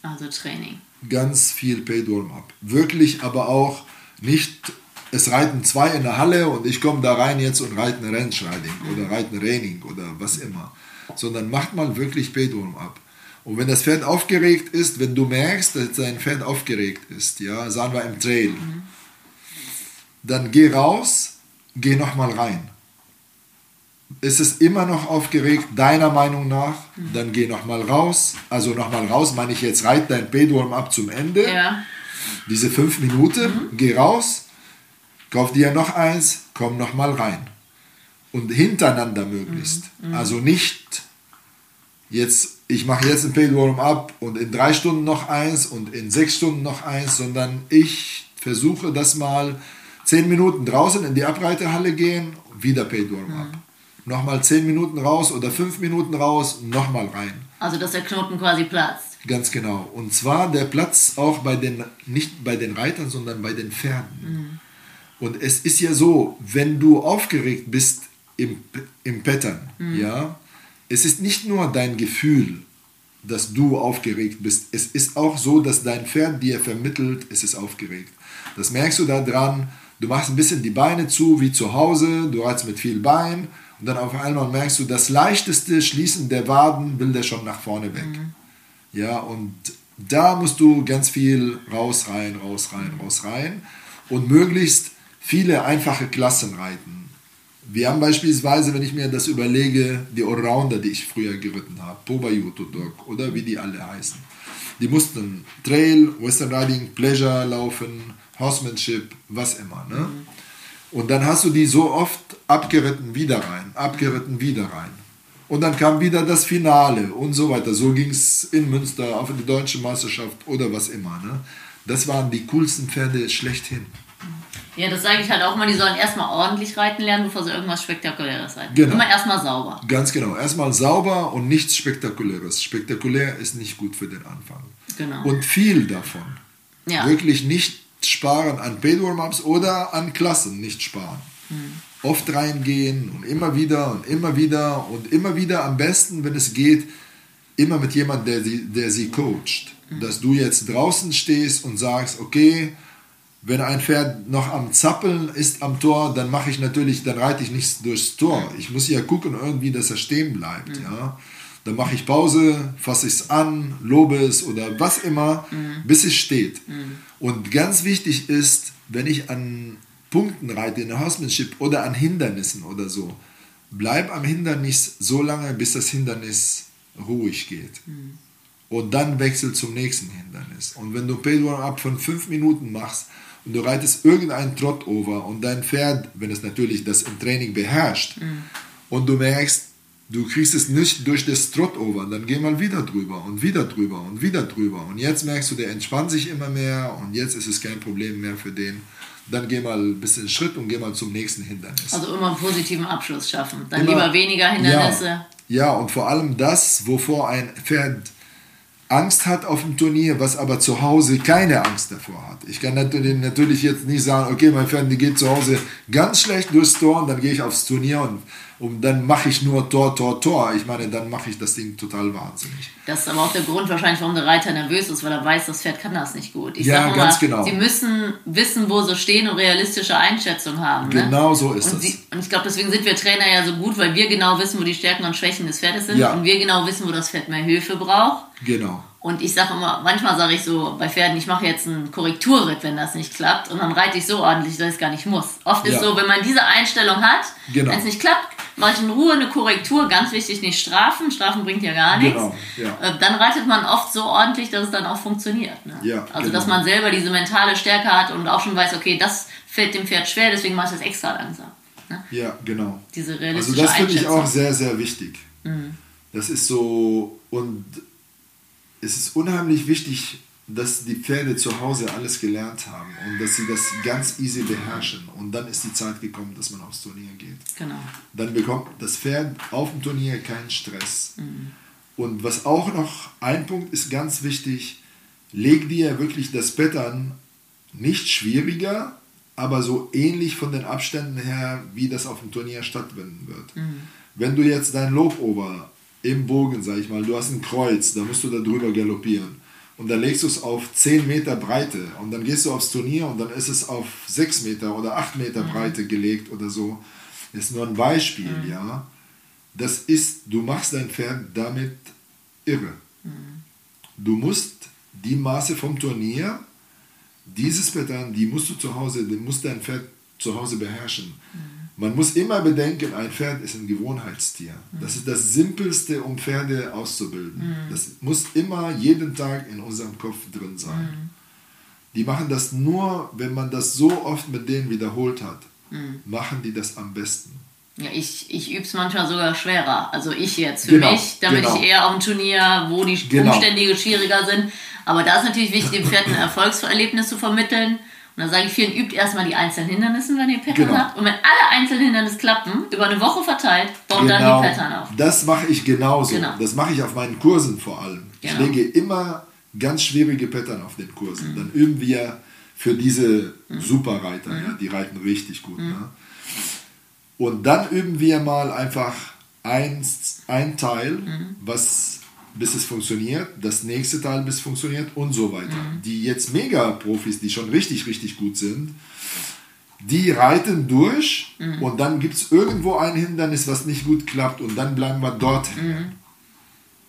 Also Training. Ganz viel Paid Warm-Up. Wirklich aber auch nicht, es reiten zwei in der Halle und ich komme da rein jetzt und reite ein Rennschreiding mhm. oder reite ein Training oder was immer. Sondern macht mal wirklich Paid Warm-Up. Und wenn das Pferd aufgeregt ist, wenn du merkst, dass dein Pferd aufgeregt ist, ja, sagen wir im Trail, mhm dann geh raus, geh nochmal rein. Ist es immer noch aufgeregt, deiner Meinung nach, mhm. dann geh nochmal raus. Also nochmal raus, meine ich jetzt, reit dein Pedorm ab zum Ende. Ja. Diese fünf Minuten, mhm. geh raus, kauf dir noch eins, komm nochmal rein. Und hintereinander möglichst. Mhm. mhm. Also nicht jetzt, ich mache jetzt ein Pedorm ab und in drei Stunden noch eins und in sechs Stunden noch eins, sondern ich versuche das mal Zehn Minuten draußen in die Abreitehalle gehen, wieder Paid Warm Up. Mhm. Nochmal zehn Minuten raus oder fünf Minuten raus, nochmal rein. Also dass der Knoten quasi platzt. Ganz genau. Und zwar der Platz auch bei den, nicht bei den Reitern, sondern bei den Pferden. Mhm. Und es ist ja so, wenn du aufgeregt bist im, im Pattern, mhm. ja, es ist nicht nur dein Gefühl, dass du aufgeregt bist. Es ist auch so, dass dein Pferd dir vermittelt, es ist aufgeregt. Das merkst du daran, Du machst ein bisschen die Beine zu, wie zu Hause, du reitst mit viel Bein und dann auf einmal merkst du, das leichteste Schließen der Waden will der schon nach vorne weg. Mhm. Ja, und da musst du ganz viel raus, rein, raus, rein, mhm. raus, rein und möglichst viele einfache Klassen reiten. Wir haben beispielsweise, wenn ich mir das überlege, die Allrounder, die ich früher geritten habe, Pobayuto Dog oder wie die alle heißen. Die mussten Trail, Western Riding, Pleasure laufen, Horsemanship, was immer. Ne? Mhm. Und dann hast du die so oft abgeritten wieder rein, abgeritten wieder rein. Und dann kam wieder das Finale und so weiter. So ging es in Münster, auf die deutsche Meisterschaft oder was immer. Ne? Das waren die coolsten Pferde schlechthin. Ja, das sage ich halt auch mal, die sollen erstmal ordentlich reiten lernen, bevor sie irgendwas Spektakuläres reiten. Genau. Immer erstmal sauber. Ganz genau. Erstmal sauber und nichts Spektakuläres. Spektakulär ist nicht gut für den Anfang. Genau. Und viel davon. Ja. Wirklich nicht sparen an Warm-Ups oder an Klassen, nicht sparen. Hm. Oft reingehen und immer wieder und immer wieder und immer wieder am besten, wenn es geht, immer mit jemandem, der sie, der sie coacht. Hm. Dass du jetzt draußen stehst und sagst, okay, wenn ein Pferd noch am Zappeln ist am Tor, dann mache ich natürlich, dann reite ich nicht durchs Tor. Ich muss ja gucken irgendwie, dass er stehen bleibt. Ja. Dann mache ich Pause, fasse es an, lobe es oder was immer, bis es steht. Und ganz wichtig ist, wenn ich an Punkten reite in der Horsemanship oder an Hindernissen oder so, bleib am Hindernis so lange, bis das Hindernis ruhig geht. Und dann wechsel zum nächsten Hindernis. Und wenn du Paid Up von fünf Minuten machst und du reitest irgendeinen Trott over und dein Pferd, wenn es natürlich das im Training beherrscht, und du merkst, du kriegst es nicht durch das Trott over, dann geh mal wieder drüber und wieder drüber und wieder drüber. Und jetzt merkst du, der entspannt sich immer mehr und jetzt ist es kein Problem mehr für den. Dann geh mal ein bisschen Schritt und geh mal zum nächsten Hindernis. Also immer einen positiven Abschluss schaffen. Dann Immer- lieber weniger Hindernisse. Ja, ja, und vor allem das, wovor ein Pferd Angst hat auf dem Turnier, was aber zu Hause keine Angst davor hat. Ich kann natürlich, jetzt nicht sagen, okay, mein Pferd die geht zu Hause ganz schlecht durchs Tor und dann gehe ich aufs Turnier und, und dann mache ich nur Tor, Tor, Tor. Ich meine, dann mache ich das Ding total wahnsinnig. Das ist aber auch der Grund wahrscheinlich, warum der Reiter nervös ist, weil er weiß, das Pferd kann das nicht gut. Ich Ja, ganz immer, genau. sie müssen wissen, wo sie stehen und realistische Einschätzung haben. Genau ne? so ist und es. Sie, und ich glaube, deswegen sind wir Trainer ja so gut, weil wir genau wissen, wo die Stärken und Schwächen des Pferdes sind Ja. und wir genau wissen, wo das Pferd mehr Hilfe braucht. Genau. Und ich sage immer, manchmal sage ich so bei Pferden, ich mache jetzt einen Korrekturritt, wenn das nicht klappt. Und dann reite ich so ordentlich, dass ich es gar nicht muss. Oft ist Ja. so, wenn man diese Einstellung hat, Genau. wenn es nicht klappt, mache ich in Ruhe eine Korrektur. Ganz wichtig, nicht strafen. Strafen bringt ja gar nichts. Genau, ja. Äh, Dann reitet man oft so ordentlich, dass es dann auch funktioniert. Ne? Ja, also, genau. dass man selber diese mentale Stärke hat und auch schon weiß, okay, das fällt dem Pferd schwer, deswegen mache ich das extra langsam. Ne? Ja, genau. Diese Also realistische das finde ich auch sehr, sehr wichtig. Mhm. Das ist so, und es ist unheimlich wichtig, dass die Pferde zu Hause alles gelernt haben und dass sie das ganz easy beherrschen. Und dann ist die Zeit gekommen, dass man aufs Turnier geht. Genau. Dann bekommt das Pferd auf dem Turnier keinen Stress. Mhm. Und was auch noch ein Punkt ist ganz wichtig, leg dir wirklich das Pattern nicht schwieriger, aber so ähnlich von den Abständen her, wie das auf dem Turnier stattfinden wird. Mhm. Wenn du jetzt dein Lobover im Bogen, sag ich mal, du hast ein Kreuz, da musst du da drüber galoppieren. Und dann legst du es auf 10 Meter Breite und dann gehst du aufs Turnier und dann ist es auf 6 Meter oder 8 Meter Breite gelegt oder so. Das ist nur ein Beispiel, ja. Das ist, du machst dein Pferd damit irre. Du musst die Maße vom Turnier, dieses Pattern, die musst du zu Hause, die muss dein Pferd zu Hause beherrschen. Man muss immer bedenken, ein Pferd ist ein Gewohnheitstier. Das ist das Simpelste, um Pferde auszubilden. Das muss immer jeden Tag in unserem Kopf drin sein. Die machen das nur, wenn man das so oft mit denen wiederholt hat, machen die das am besten. Ja, ich, ich übe es manchmal sogar schwerer. Also ich jetzt für Genau, mich, damit genau. ich eher auf dem Turnier, wo die Genau. Umstände schwieriger sind. Aber da ist natürlich wichtig, dem Pferd ein Erfolgserlebnis zu vermitteln. Und dann sage ich vielen, übt erstmal die einzelnen Hindernisse, wenn ihr Pattern Genau. habt. Und wenn alle einzelnen Hindernisse klappen, über eine Woche verteilt, baut dann die Pattern auf. Das mache ich genauso. Genau. Das mache ich auf meinen Kursen vor allem. Ich Genau. lege immer ganz schwierige Pattern auf den Kursen. Dann üben wir für diese Superreiter, ja, die reiten richtig gut. Ne? Und dann üben wir mal einfach eins, ein Teil, was bis es funktioniert, das nächste Teil bis es funktioniert und so weiter. Die jetzt Mega-Profis, die schon richtig, richtig gut sind, die reiten durch und dann gibt es irgendwo ein Hindernis, was nicht gut klappt und dann bleiben wir dort.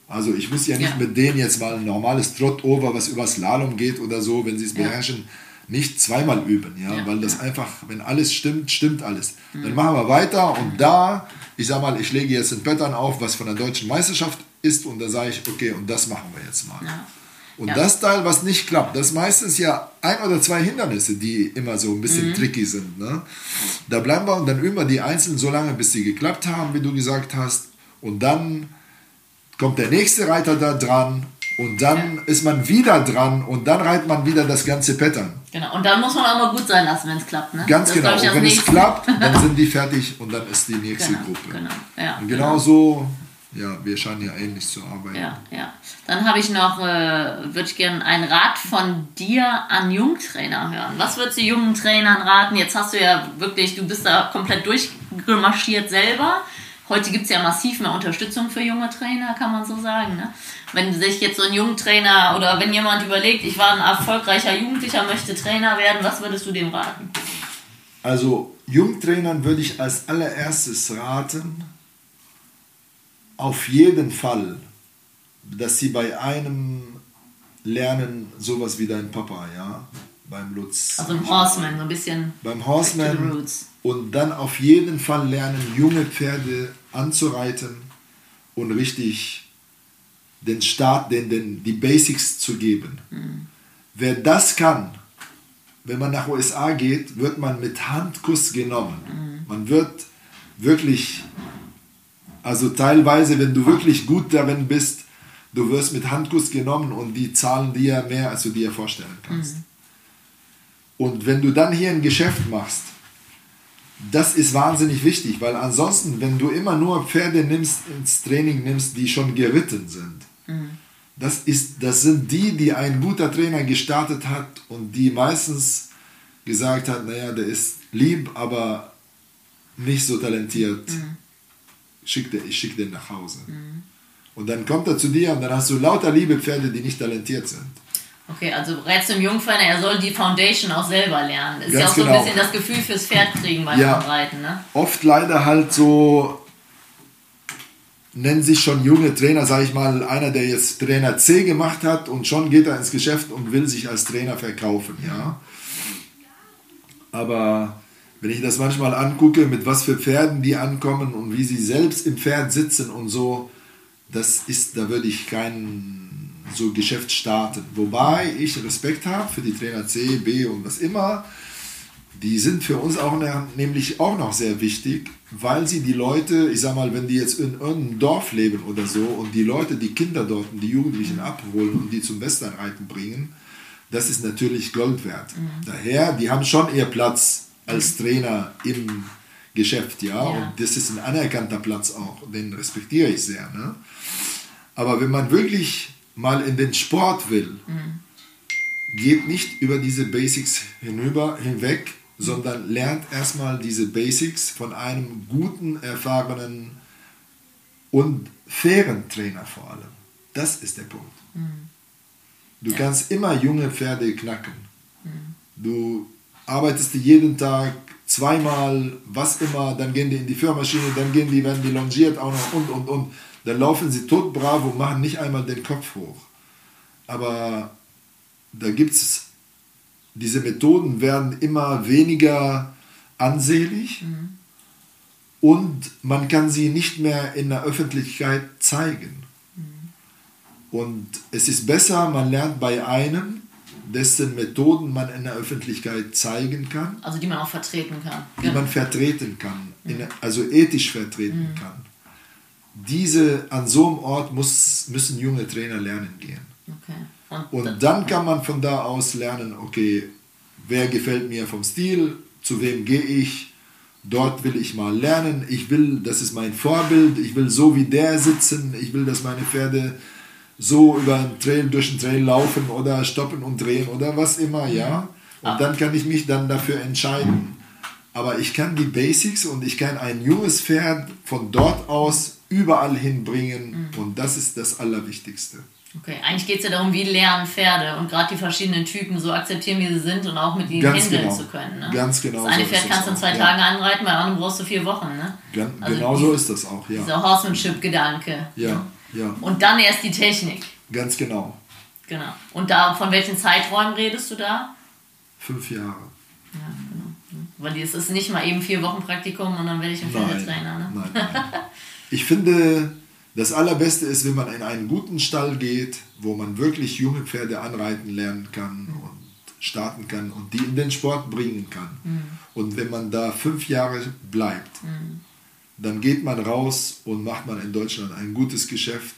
Also ich muss ja nicht Ja. mit denen jetzt mal ein normales Trot-Over, was über Slalom geht oder so, wenn sie es Ja. beherrschen, nicht zweimal üben, ja, Ja, weil das einfach, wenn alles stimmt, stimmt alles. Dann machen wir weiter und da, ich sag mal, ich lege jetzt ein Pattern auf, was von der deutschen Meisterschaft ist und da sage ich, okay, und das machen wir jetzt mal. Ja. Und Ja. das Teil, was nicht klappt, das ist meistens ja ein oder zwei Hindernisse, die immer so ein Mhm. bisschen tricky sind. Ne? Da bleiben wir und dann üben wir die einzelnen so lange, bis sie geklappt haben, wie du gesagt hast. Und dann kommt der nächste Reiter da dran und dann ist man wieder dran und dann reitet man wieder das ganze Pattern. Genau, und dann muss man auch mal gut sein lassen, wenn es klappt. Ne? Ganz das genau. Und wenn das es nächste. klappt, dann sind die fertig und dann ist die nächste Genau, Gruppe. genau, ja, und genau. genau so, ja, wir scheinen ja ähnlich zu arbeiten. Ja, ja. Dann habe ich noch, äh, würde ich gerne einen Rat von dir an Jungtrainer hören. Was würdest du jungen Trainern raten? Jetzt hast du ja wirklich, du bist da komplett durchgemarschiert selber. Heute gibt es ja massiv mehr Unterstützung für junge Trainer, kann man so sagen. Ne? Wenn sich jetzt so ein Jungtrainer oder wenn jemand überlegt, ich war ein erfolgreicher Jugendlicher, möchte Trainer werden, was würdest du dem raten? Also Jungtrainern würde ich als allererstes raten, auf jeden Fall, dass sie bei einem lernen, sowas wie dein Papa, ja, beim Lutz. Also im Horseman, so ein bisschen beim back to the Horseman und dann auf jeden Fall lernen, junge Pferde anzureiten und richtig den Start, den, den, die Basics zu geben. Wer das kann, wenn man nach USA geht, wird man mit Handkuss genommen. Man wird wirklich, also teilweise, wenn du wirklich gut darin bist, du wirst mit Handkuss genommen und die zahlen dir mehr, als du dir vorstellen kannst. Und wenn du dann hier ein Geschäft machst, das ist wahnsinnig wichtig, weil ansonsten, wenn du immer nur Pferde nimmst, ins Training nimmst, die schon geritten sind, das, ist, das sind die, die ein guter Trainer gestartet hat und die meistens gesagt hat, naja, der ist lieb, aber nicht so talentiert. Schick den, ich schicke den nach Hause. Und dann kommt er zu dir und dann hast du lauter liebe Pferde, die nicht talentiert sind. Okay, also du dem Jungpferd, er soll die Foundation auch selber lernen. Ist Ganz ja auch so genau. ein bisschen das Gefühl fürs Pferd kriegen beim Ja. Reiten, ne? oft leider halt so nennen sich schon junge Trainer, sage ich mal, einer, der jetzt Trainer C gemacht hat und schon geht er ins Geschäft und will sich als Trainer verkaufen, ja. Aber wenn ich das manchmal angucke, mit was für Pferden die ankommen und wie sie selbst im Pferd sitzen und so, das ist, da würde ich kein so Geschäft starten. Wobei ich Respekt habe für die Trainer C, B und was immer. Die sind für uns auch ne- nämlich auch noch sehr wichtig, weil sie die Leute, ich sag mal, wenn die jetzt in irgendeinem Dorf leben oder so und die Leute, die Kinder dort und die Jugendlichen abholen und die zum Westernreiten bringen, das ist natürlich Gold wert. Daher, die haben schon ihr Platz als Trainer im Geschäft, ja, Ja. und das ist ein anerkannter Platz auch, den respektiere ich sehr. Ne? Aber wenn man wirklich mal in den Sport will, geht nicht über diese Basics hinüber, hinweg, sondern lernt erstmal diese Basics von einem guten, erfahrenen und fairen Trainer vor allem. Das ist der Punkt. Du kannst immer junge Pferde knacken. Du arbeitest die jeden Tag zweimal, was immer, dann gehen die in die Führmaschine, dann gehen die, werden die longiert auch noch und und und. Dann laufen sie todbrav und machen nicht einmal den Kopf hoch. Aber da gibt es, diese Methoden werden immer weniger ansehlich und man kann sie nicht mehr in der Öffentlichkeit zeigen. Und es ist besser, man lernt bei einem, dessen Methoden man in der Öffentlichkeit zeigen kann, Also die man auch vertreten kann. die man vertreten kann, in, also ethisch vertreten kann. Diese, an so einem Ort muss, müssen junge Trainer lernen gehen. Okay. Und, Und dann kann man von da aus lernen, okay, wer gefällt mir vom Stil, zu wem gehe ich, dort will ich mal lernen, ich will, das ist mein Vorbild, ich will so wie der sitzen, ich will, dass meine Pferde so über den Trail, durch den Trail laufen oder stoppen und drehen oder was immer, ja. Und dann kann ich mich dann dafür entscheiden. Aber ich kann die Basics und ich kann ein junges Pferd von dort aus überall hinbringen und das ist das Allerwichtigste. okay, eigentlich geht es ja darum, wie lernen Pferde und gerade die verschiedenen Typen so akzeptieren, wie sie sind und auch mit ihnen Ganz handeln genau. zu können. Ne? Ganz genau Das eine so Pferd kannst du in zwei auch, Tagen ja. anreiten, bei anderen brauchst du vier Wochen. Ne? Gan Also genau so ist das auch, ja. Dieser Horsemanship-Gedanke. Ja, ja, Und dann erst die Technik. ganz genau. Genau. Und da, von welchen Zeiträumen redest du da? Fünf Jahre. Ja, genau. Weil es ist nicht mal eben vier Wochen Praktikum und dann werde ich ein Pferdetrainer. Ne? nein, nein. Ich finde, das Allerbeste ist, wenn man in einen guten Stall geht, wo man wirklich junge Pferde anreiten lernen kann und starten kann und die in den Sport bringen kann. Und wenn man da fünf Jahre bleibt, dann geht man raus und macht man in Deutschland ein gutes Geschäft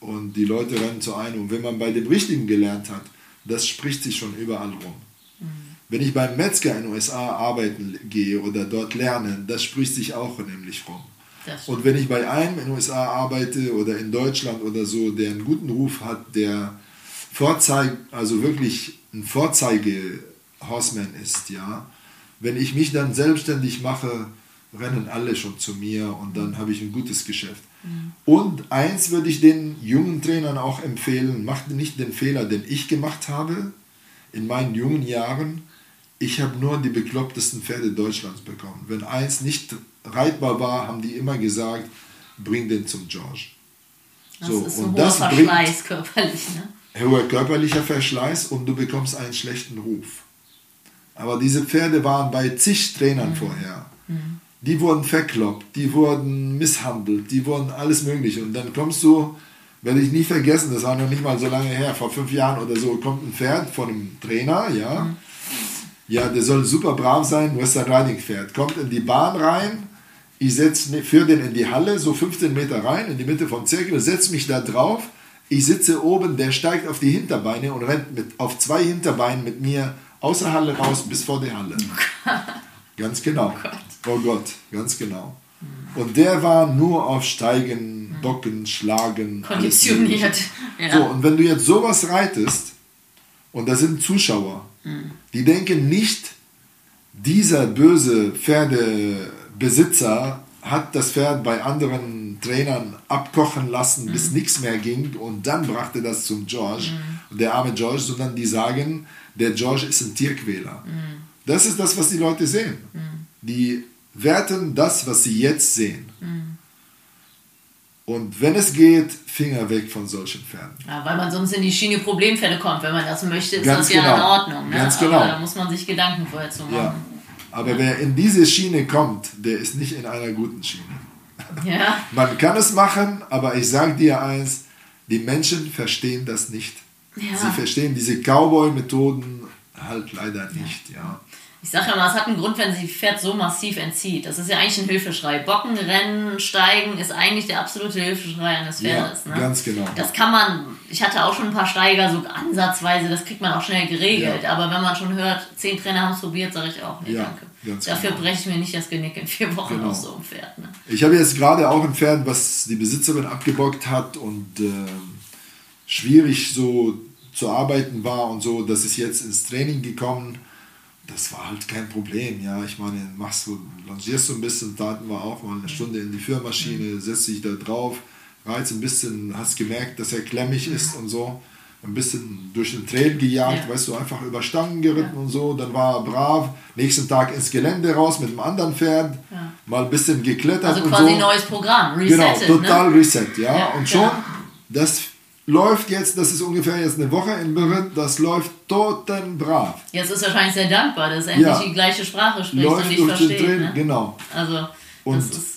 und die Leute rennen zu einem. Und wenn man bei dem Richtigen gelernt hat, das spricht sich schon überall rum. Wenn ich beim Metzger in den USA arbeiten gehe oder dort lerne, das spricht sich auch nämlich rum. Und wenn ich bei einem in den USA arbeite oder in Deutschland oder so, der einen guten Ruf hat, der Vorzeig, also wirklich ein Vorzeige-Horseman ist, ja, wenn ich mich dann selbstständig mache, rennen alle schon zu mir und dann habe ich ein gutes Geschäft. Mhm. Und eins würde ich den jungen Trainern auch empfehlen, macht nicht den Fehler, den ich gemacht habe in meinen jungen Jahren. Ich habe nur die beklopptesten Pferde Deutschlands bekommen. Wenn eins nicht reitbar war, haben die immer gesagt, bring den zum George. Das so, ist ein und das Verschleiß bringt, körperlich, ne? Hoher körperlicher Verschleiß und du bekommst einen schlechten Ruf. Aber diese Pferde waren bei zig Trainern mhm. vorher. Mhm. Die wurden verkloppt, die wurden misshandelt, die wurden alles Mögliche. Und dann kommst du, werde ich nie vergessen, das war noch nicht mal so lange her, vor fünf Jahren oder so, kommt ein Pferd von einem Trainer, ja. Mhm. Ja, der soll super brav sein, Western Riding Pferd. Kommt in die Bahn rein, ich setze, führe den in die Halle, so 15 Meter rein, in die Mitte vom Zirkel, setze mich da drauf. Ich sitze oben, der steigt auf die Hinterbeine und rennt mit, auf zwei Hinterbeinen mit mir aus der Halle raus bis vor die Halle. ganz genau. Oh Gott. ganz genau. Und der war nur auf Steigen, Docken, Schlagen. Konditioniert. Ja. So, und wenn du jetzt sowas reitest, und da sind Zuschauer, mhm. die denken nicht, dieser böse Pferdebesitzer hat das Pferd bei anderen Trainern abkochen lassen, mhm. bis nichts mehr ging und dann brachte das zum George, mhm. der arme George, sondern die sagen, der George ist ein Tierquäler. Mhm. Das ist das, was die Leute sehen. Mhm. Die werten das, was sie jetzt sehen. Mhm. Und wenn es geht, Finger weg von solchen Pferden. Ja, weil man sonst in die Schiene Problempferde kommt. Wenn man das möchte, ist Ganz das genau. ja in Ordnung. Ne? Ganz genau. Aber da muss man sich Gedanken vorher zu machen. Ja. Aber ja. wer in diese Schiene kommt, der ist nicht in einer guten Schiene. Ja. Man kann es machen, aber ich sage dir eins, die Menschen verstehen das nicht. Ja. Sie verstehen diese Cowboy-Methoden halt leider nicht, ja. Ich sage ja mal, es hat einen Grund, wenn sie Pferd so massiv entzieht. Das ist ja eigentlich ein Hilfeschrei. Bocken, Rennen, Steigen ist eigentlich der absolute Hilfeschrei eines Pferdes. Ja, ne? ganz genau. Das kann man, ich hatte auch schon ein paar Steiger, so ansatzweise, das kriegt man auch schnell geregelt. Ja. Aber wenn man schon hört, zehn Trainer haben es probiert, sage ich auch, nee, ja, danke. Dafür genau. breche ich mir nicht das Genick in vier Wochen genau. auf so einem Pferd. Ne? Ich habe jetzt gerade auch ein Pferd, was die Besitzerin abgebockt hat und äh, schwierig so zu arbeiten war und so, das ist jetzt ins Training gekommen. Das war halt kein Problem, ja. Ich meine, machst du, longierst du ein bisschen, da hatten wir auch mal eine Stunde in die Führmaschine, setzt dich da drauf, reizt ein bisschen, hast gemerkt, dass er klemmig ist und so. Ein bisschen durch den Trail gejagt, ja. weißt du, einfach über Stangen geritten ja. und so. Dann war er brav. Nächsten Tag ins Gelände raus mit einem anderen Pferd, mal ein bisschen geklettert. Also quasi so. neues Programm, resettet, Genau, total ne? reset, ja. und schon, das läuft jetzt, das ist ungefähr jetzt eine Woche in Beritt, das läuft totenbrav. Jetzt ist wahrscheinlich sehr dankbar, dass er endlich ja. die gleiche Sprache spricht läuft und dich versteht. Den Train, ne? Genau. Also, und ist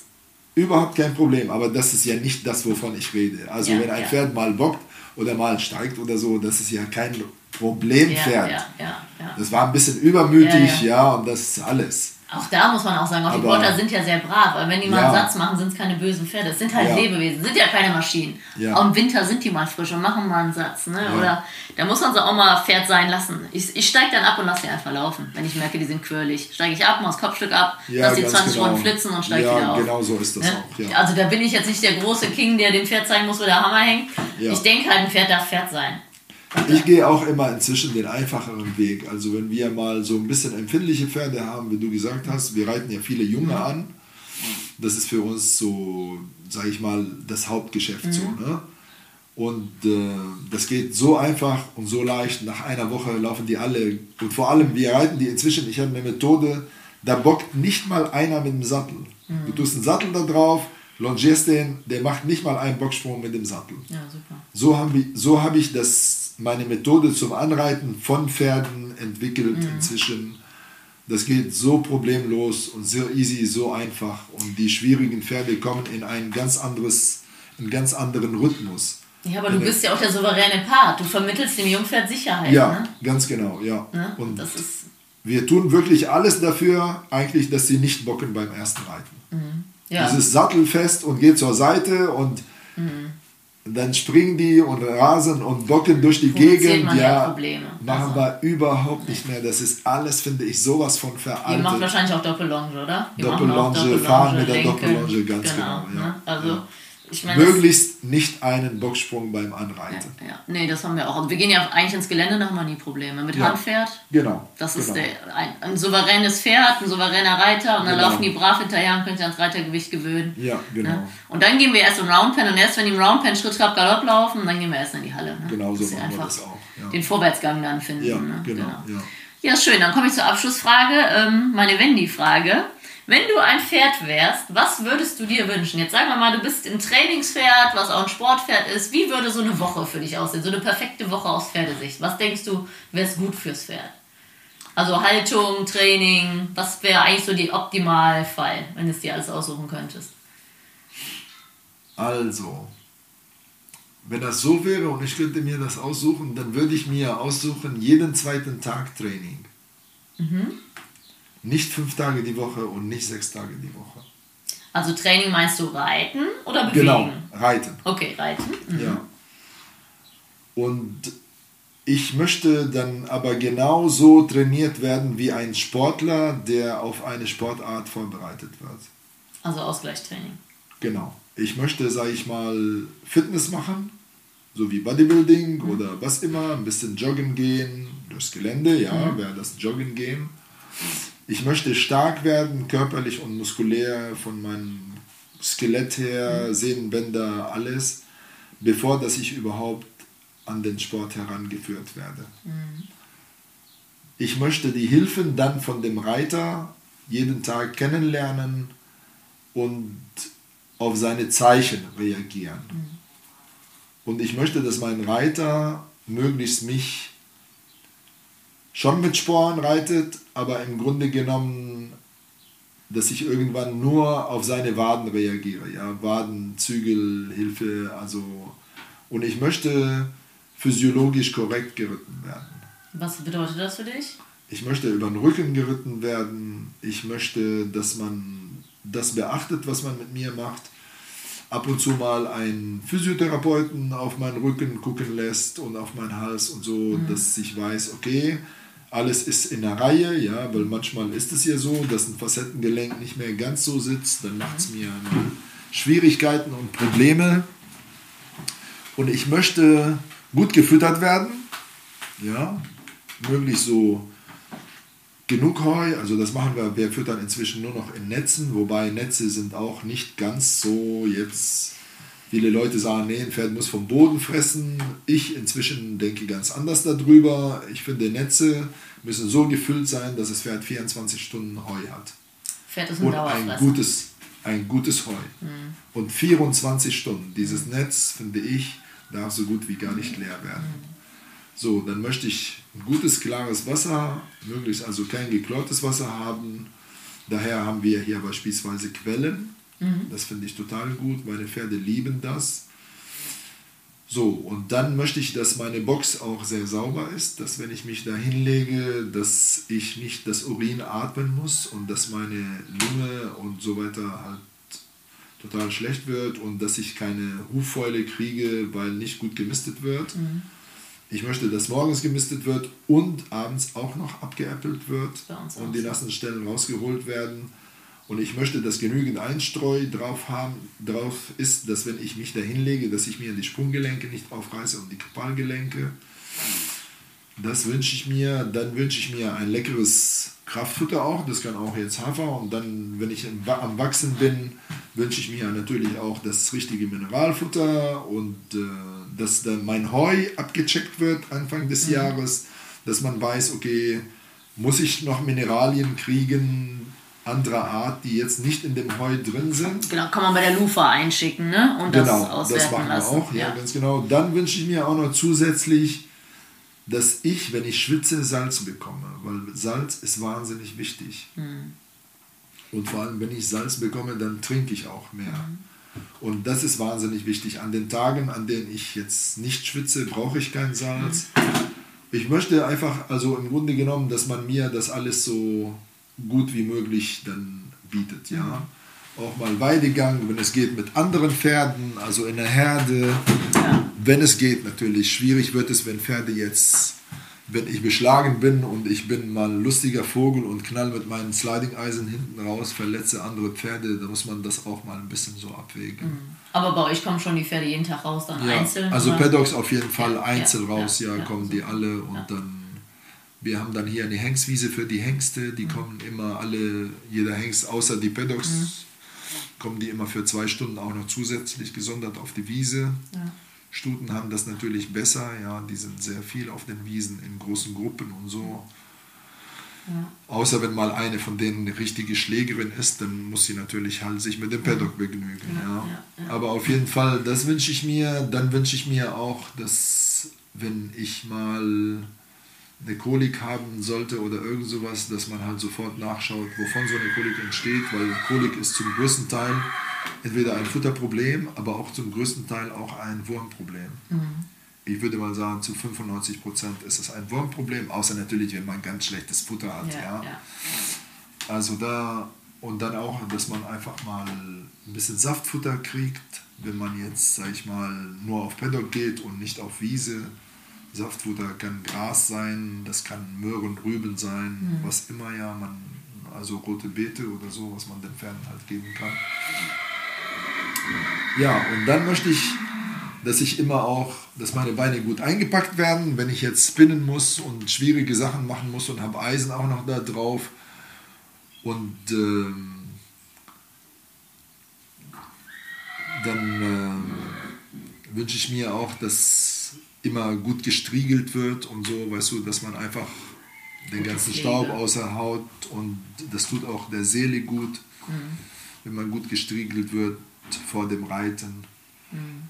überhaupt kein Problem, aber das ist ja nicht das, wovon ich rede. Also ja, wenn ein ja. Pferd mal bockt oder mal steigt oder so, das ist ja kein Problempferd. Das war ein bisschen übermütig, ja, und das ist alles. Auch da muss man auch sagen, auch die Potter sind ja sehr brav, aber wenn die mal ja. einen Satz machen, sind es keine bösen Pferde. Es sind halt ja. Lebewesen, sind ja keine Maschinen. Ja. Auch im Winter sind die mal frisch und machen mal einen Satz. Ne? Oder da muss man sie auch mal Pferd sein lassen. Ich, ich steige dann ab und lasse die einfach laufen, wenn ich merke, die sind quirlig. Steige ich ab, mache das Kopfstück ab, lasse die 20 genau. Runden flitzen und steige wieder auf. genau so ist das ne? auch. Also da bin ich jetzt nicht der große King, der dem Pferd zeigen muss, wo der Hammer hängt. Ich denke halt, ein Pferd darf Pferd sein. Ich gehe auch immer inzwischen den einfacheren Weg. Also wenn wir mal so ein bisschen empfindliche Pferde haben, wie du gesagt hast, wir reiten ja viele Junge an. Das ist für uns so, sage ich mal, das Hauptgeschäft mhm. so. Ne? Und äh, das geht so einfach und so leicht. Nach einer Woche laufen die alle. Und vor allem, wir reiten die inzwischen, ich habe eine Methode, da bockt nicht mal einer mit dem Sattel. Mhm. Du tust einen Sattel da drauf, longierst den, der macht nicht mal einen Bocksprung mit dem Sattel. Ja, super. So habe so hab ich das meine Methode zum Anreiten von Pferden entwickelt mhm. inzwischen. Das geht so problemlos und sehr easy, so einfach. Und die schwierigen Pferde kommen in ein ganz anderes, einen ganz anderen Rhythmus. Ja, aber du bist ja auch der souveräne Part. Du vermittelst dem Jungpferd Sicherheit. Ja, ne? ganz genau, ja. Ne? Und ist wir tun wirklich alles dafür, eigentlich, dass sie nicht bocken beim ersten Reiten. Mhm. Ja. Dieses sattelfest und geht zur Seite und mhm dann springen die und rasen und bocken durch die Gegend. man ja Probleme. machen Also. wir überhaupt nicht mehr. Das ist alles, finde ich, sowas von Ihr veraltet. macht wahrscheinlich auch Doppellonge, oder? Ihr Doppellonge, auch fahren mit der. Doppellonge, ganz genau, ja. Ne? Also, Ja. Meine, Möglichst nicht einen Bocksprung beim Anreiten. Ja, ja. Nee, das haben wir auch. Wir gehen ja eigentlich ins Gelände, da haben wir nie Probleme. Mit Ja. Handpferd, Genau. das ist genau. der, ein, ein souveränes Pferd, ein souveräner Reiter und dann Genau. laufen die brav hinterher und können sich ans Reitergewicht gewöhnen. Ja, genau. Ne? Und dann gehen wir erst im Roundpen und erst wenn die im Roundpen Schritt, Trab, Galopp laufen, dann gehen wir erst in die Halle. Ne? Genau so machen wir das auch. Ja, Den Vorwärtsgang dann finden. ja ne? genau. Ja. Ja, schön. Dann komme ich zur Abschlussfrage. Ähm, meine Wendy-Frage. Wenn du ein Pferd wärst, was würdest du dir wünschen? Jetzt sagen wir mal, du bist ein Trainingspferd, was auch ein Sportpferd ist. Wie würde so eine Woche für dich aussehen? So eine perfekte Woche aus Pferdesicht. Was denkst du, wäre es gut fürs Pferd? Also Haltung, Training, was wäre eigentlich so die Optimalfall, wenn du es dir alles aussuchen könntest? Also, wenn das so wäre und ich könnte mir das aussuchen, dann würde ich mir aussuchen, jeden zweiten Tag Training. Nicht fünf Tage die Woche und nicht sechs Tage die Woche. Also Training meinst du Reiten oder Bewegen? Genau, reiten. Okay, Reiten. Mhm. Ja. Und ich möchte dann aber genauso trainiert werden wie ein Sportler, der auf eine Sportart vorbereitet wird. Also Ausgleichstraining. Genau. Ich möchte, sage ich mal, Fitness machen, so wie Bodybuilding oder was immer, ein bisschen joggen gehen, durchs Gelände, ja, wäre das Joggen gehen. Ich möchte stark werden, körperlich und muskulär, von meinem Skelett her, Sehnenbänder, alles, bevor dass ich überhaupt an den Sport herangeführt werde. Ich möchte die Hilfen dann von dem Reiter jeden Tag kennenlernen und auf seine Zeichen reagieren. Und ich möchte, dass mein Reiter möglichst mich schon mit Sporen reitet, aber im Grunde genommen, dass ich irgendwann nur auf seine Waden reagiere. Ja? Waden, Zügel, Hilfe, also. Und ich möchte physiologisch korrekt geritten werden. Was bedeutet das für dich? Ich möchte über den Rücken geritten werden. Ich möchte, dass man das beachtet, was man mit mir macht. Ab und zu mal einen Physiotherapeuten auf meinen Rücken gucken lässt und auf meinen Hals und so, dass ich weiß, okay, alles ist in der Reihe, ja, weil manchmal ist es ja so, dass ein Facettengelenk nicht mehr ganz so sitzt, dann macht es mir Schwierigkeiten und Probleme. Und ich möchte gut gefüttert werden, ja, möglichst so genug Heu, also das machen wir, wir füttern inzwischen nur noch in Netzen, wobei Netze sind auch nicht ganz so jetzt, viele Leute sagen, nee, ein Pferd muss vom Boden fressen. Ich inzwischen denke ganz anders darüber. Ich finde, Netze müssen so gefüllt sein, dass das Pferd 24 Stunden Heu hat. Pferd ist ein Und ein gutes, ein gutes Heu. Und 24 Stunden. Dieses Netz, finde ich, darf so gut wie gar nicht leer werden. So, dann möchte ich ein gutes, klares Wasser, möglichst also kein geklortes Wasser haben. Daher haben wir hier beispielsweise Quellen. Das finde ich total gut. Meine Pferde lieben das. So, und dann möchte ich, dass meine Box auch sehr sauber ist, dass wenn ich mich da hinlege, dass ich nicht das Urin atmen muss und dass meine Lunge und so weiter halt total schlecht wird und dass ich keine Huffäule kriege, weil nicht gut gemistet wird. Ich möchte, dass morgens gemistet wird und abends auch noch abgeäppelt wird und die nassen Stellen rausgeholt werden. Und ich möchte, dass genügend Einstreu drauf, haben, drauf ist, dass wenn ich mich da hinlege, dass ich mir die Sprunggelenke nicht aufreiße und die Kopalgelenke. Das wünsche ich mir. Dann wünsche ich mir ein leckeres Kraftfutter auch. Das kann auch jetzt Hafer. Und dann, wenn ich am Wachsen bin, wünsche ich mir natürlich auch das richtige Mineralfutter und äh, dass dann mein Heu abgecheckt wird Anfang des Jahres, dass man weiß, okay, muss ich noch Mineralien kriegen anderer Art, die jetzt nicht in dem Heu drin sind. Genau, kann man bei der Lufa einschicken, ne? Und das Genau, auswerten das machen wir lassen. auch, ja, ganz genau. Dann wünsche ich mir auch noch zusätzlich, dass ich, wenn ich schwitze, Salz bekomme, weil Salz ist wahnsinnig wichtig. Hm. Und vor allem, wenn ich Salz bekomme, dann trinke ich auch mehr. Hm. Und das ist wahnsinnig wichtig. An den Tagen, an denen ich jetzt nicht schwitze, brauche ich kein Salz. Ich möchte einfach, also im Grunde genommen, dass man mir das alles so gut wie möglich dann bietet, ja. auch mal Weidegang, wenn es geht mit anderen Pferden, also in der Herde. Ja. Wenn es geht, natürlich. Schwierig wird es, wenn Pferde jetzt, wenn ich beschlagen bin und ich bin mal ein lustiger Vogel und knall mit meinen Sliding-Eisen hinten raus, verletze andere Pferde, da muss man das auch mal ein bisschen so abwägen. Mhm. Aber bei euch kommen schon die Pferde jeden Tag raus, dann ja, einzeln? Also Paddocks auf jeden Fall ja, einzeln raus, ja, kommen die alle und dann wir haben dann hier eine Hengstwiese für die Hengste, die mhm. kommen immer alle, jeder Hengst außer die Paddocks, mhm. kommen die immer für zwei Stunden auch noch zusätzlich gesondert auf die Wiese. Ja. Stuten haben das natürlich besser, ja, die sind sehr viel auf den Wiesen in großen Gruppen und so. Ja. Außer wenn mal eine von denen eine richtige Schlägerin ist, dann muss sie natürlich halt sich mit dem Paddock begnügen. Ja, ja. Aber auf jeden Fall, das wünsche ich mir. Dann wünsche ich mir auch, dass wenn ich mal eine Kolik haben sollte oder irgend sowas, dass man halt sofort nachschaut, wovon so eine Kolik entsteht, weil Kolik ist zum größten Teil entweder ein Futterproblem, aber auch zum größten Teil auch ein Wurmproblem. Mhm. Ich würde mal sagen, zu 95 Prozent ist es ein Wurmproblem, außer natürlich, wenn man ganz schlechtes Futter hat. Ja, ja. ja. Also da und dann auch, dass man einfach mal ein bisschen Saftfutter kriegt, wenn man jetzt, sag ich mal, nur auf Paddock geht und nicht auf Wiese Saftfutter kann Gras sein, das kann Möhren, Rüben sein, mhm. was immer ja man, also rote Beete oder so, was man den Pferden halt geben kann. Ja, und dann möchte ich, dass ich immer auch, dass meine Beine gut eingepackt werden, wenn ich jetzt spinnen muss und schwierige Sachen machen muss und habe Eisen auch noch da drauf. Und ähm, dann äh, wünsche ich mir auch, dass immer gut gestriegelt wird und so, weißt du, dass man einfach den ganzen Staub außer Haut und das tut auch der Seele gut, mhm. wenn man gut gestriegelt wird vor dem Reiten. Mhm.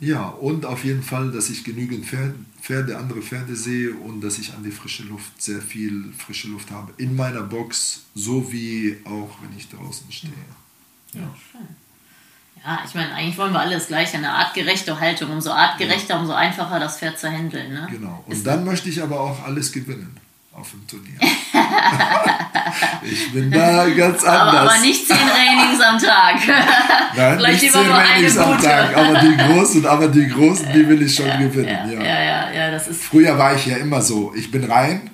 Ja, und auf jeden Fall, dass ich genügend Pferde, Pferde, andere Pferde sehe und dass ich an die frische Luft sehr viel frische Luft habe. In meiner Box, so wie auch wenn ich draußen stehe. Ja, ja. schön. Ja, ich meine, eigentlich wollen wir alles gleich, eine artgerechte Haltung. Umso artgerechter, ja. umso einfacher das Pferd zu handeln. Ne? Genau. Und Ist dann möchte ich aber auch alles gewinnen auf dem Turnier. ich bin da ganz anders. Aber, aber nicht zehn Trainings am Tag. Nein, Vielleicht nicht zehn Trainings am Tag. Aber die großen, aber die großen, die will ich schon ja, gewinnen. Ja, ja, ja, ja, ja, das ist. Früher war ich ja immer so. Ich bin rein,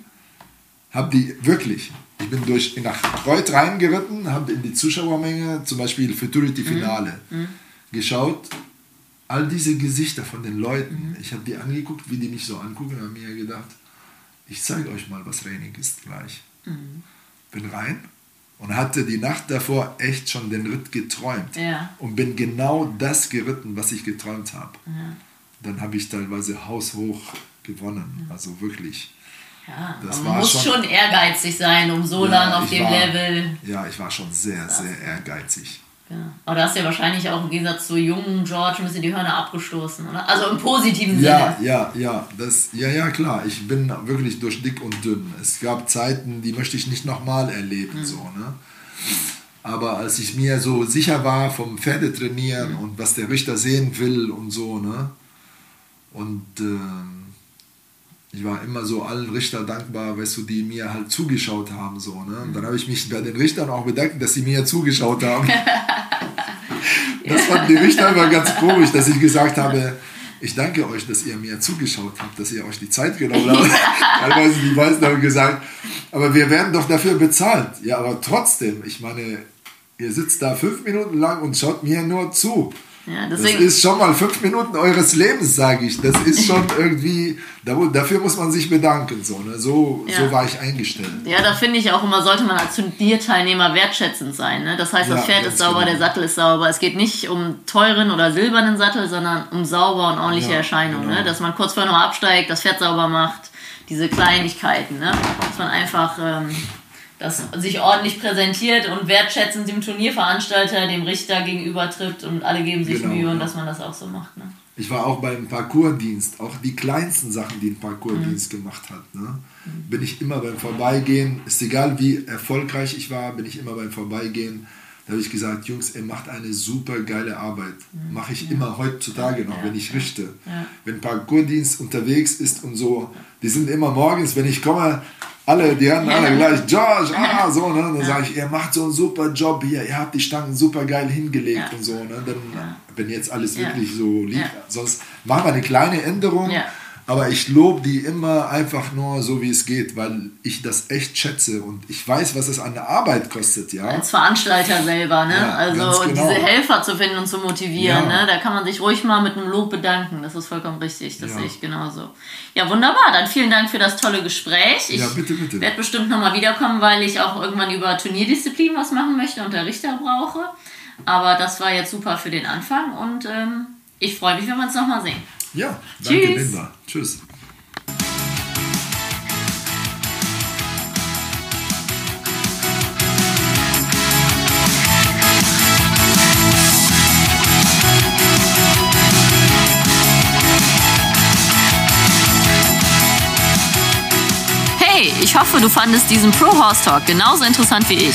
habe die wirklich ich bin durch, nach Reuth reingeritten, habe in die Zuschauermenge, zum Beispiel Futurity-Finale, mhm. mhm. geschaut. All diese Gesichter von den Leuten, mhm. ich habe die angeguckt, wie die mich so angucken, und habe mir gedacht, ich zeige euch mal, was Training ist gleich. Mhm. Bin rein und hatte die Nacht davor echt schon den Ritt geträumt. Ja. Und bin genau das geritten, was ich geträumt habe. Ja. Dann habe ich teilweise haushoch gewonnen. Also wirklich. Ja, man muss schon, schon, ehrgeizig sein, um so ja, lange auf dem war, Level. Ja, ich war schon sehr, sehr ehrgeizig. Ja. Aber da hast du ja wahrscheinlich auch im Gegensatz zu jungen George ein bisschen die Hörner abgestoßen, oder? Also im positiven Sinne. Ja, ja, ja. Das, ja, ja, klar. Ich bin wirklich durch dick und dünn. Es gab Zeiten, die möchte ich nicht nochmal erleben. Mhm. So, ne? Aber als ich mir so sicher war vom Pferdetrainieren mhm. und was der Richter sehen will und so, ne? Und ähm, ich war immer so allen Richter dankbar, weißt du, die mir halt zugeschaut haben. So, ne? Und dann habe ich mich bei den Richtern auch bedankt, dass sie mir zugeschaut haben. das fanden die Richter immer ganz komisch, dass ich gesagt habe, ich danke euch, dass ihr mir zugeschaut habt, dass ihr euch die Zeit genommen habt. Teilweise die meisten haben gesagt, aber wir werden doch dafür bezahlt. Ja, aber trotzdem, ich meine, ihr sitzt da fünf Minuten lang und schaut mir nur zu. Ja, das ist schon mal fünf Minuten eures Lebens, sage ich. Das ist schon irgendwie, dafür muss man sich bedanken. So, ne? so, ja. so war ich eingestellt. Ja, da finde ich auch immer, sollte man als Turnierteilnehmer wertschätzend sein. Ne? Das heißt, das ja, Pferd ist sauber, genau. der Sattel ist sauber. Es geht nicht um teuren oder silbernen Sattel, sondern um sauber und ordentliche ja, Erscheinung. Ne? Genau. Ne? Dass man kurz vorher noch absteigt, das Pferd sauber macht, diese Kleinigkeiten. Ne? Dass man einfach... Ähm, das sich ordentlich präsentiert und wertschätzend dem Turnierveranstalter, dem Richter gegenüber tritt und alle geben sich genau, Mühe und dass man das auch so macht. Ne? Ich war auch beim Parcoursdienst, auch die kleinsten Sachen, die ein Parcoursdienst mhm. gemacht hat. Ne? Mhm. Bin ich immer beim Vorbeigehen, ist egal wie erfolgreich ich war, bin ich immer beim Vorbeigehen. Da habe ich gesagt, Jungs, ihr macht eine super geile Arbeit. Mhm. Mache ich ja. immer heutzutage noch, ja. wenn ich richte. Ja. Wenn Parcoursdienst unterwegs ist und so, die sind immer morgens, wenn ich komme, alle, die haben alle gleich, George, ah, so, ne? Dann sage ich, ihr macht so einen super Job hier, ihr habt die Stangen super geil hingelegt Ja. und so, ne? Dann, Ja. wenn jetzt alles Ja. wirklich so liegt, Ja. sonst machen wir eine kleine Änderung, Ja. Aber ich lobe die immer einfach nur so, wie es geht, weil ich das echt schätze und ich weiß, was es an der Arbeit kostet, ja. als Veranstalter selber, ne? Ja, also genau. diese Helfer zu finden und zu motivieren, Ja. ne? Da kann man sich ruhig mal mit einem Lob bedanken. Das ist vollkommen richtig. Das Ja. sehe ich genauso. Ja, wunderbar. Dann vielen Dank für das tolle Gespräch. Ich Ja, bitte, bitte. werde bestimmt nochmal wiederkommen, weil ich auch irgendwann über Turnierdisziplin was machen möchte und der Richter brauche. Aber das war jetzt super für den Anfang und ähm, ich freue mich, wenn wir uns nochmal sehen. Ja, danke Tschüss. Linda. Tschüss. Hey, ich hoffe, du fandest diesen Pro Horse Talk genauso interessant wie ich.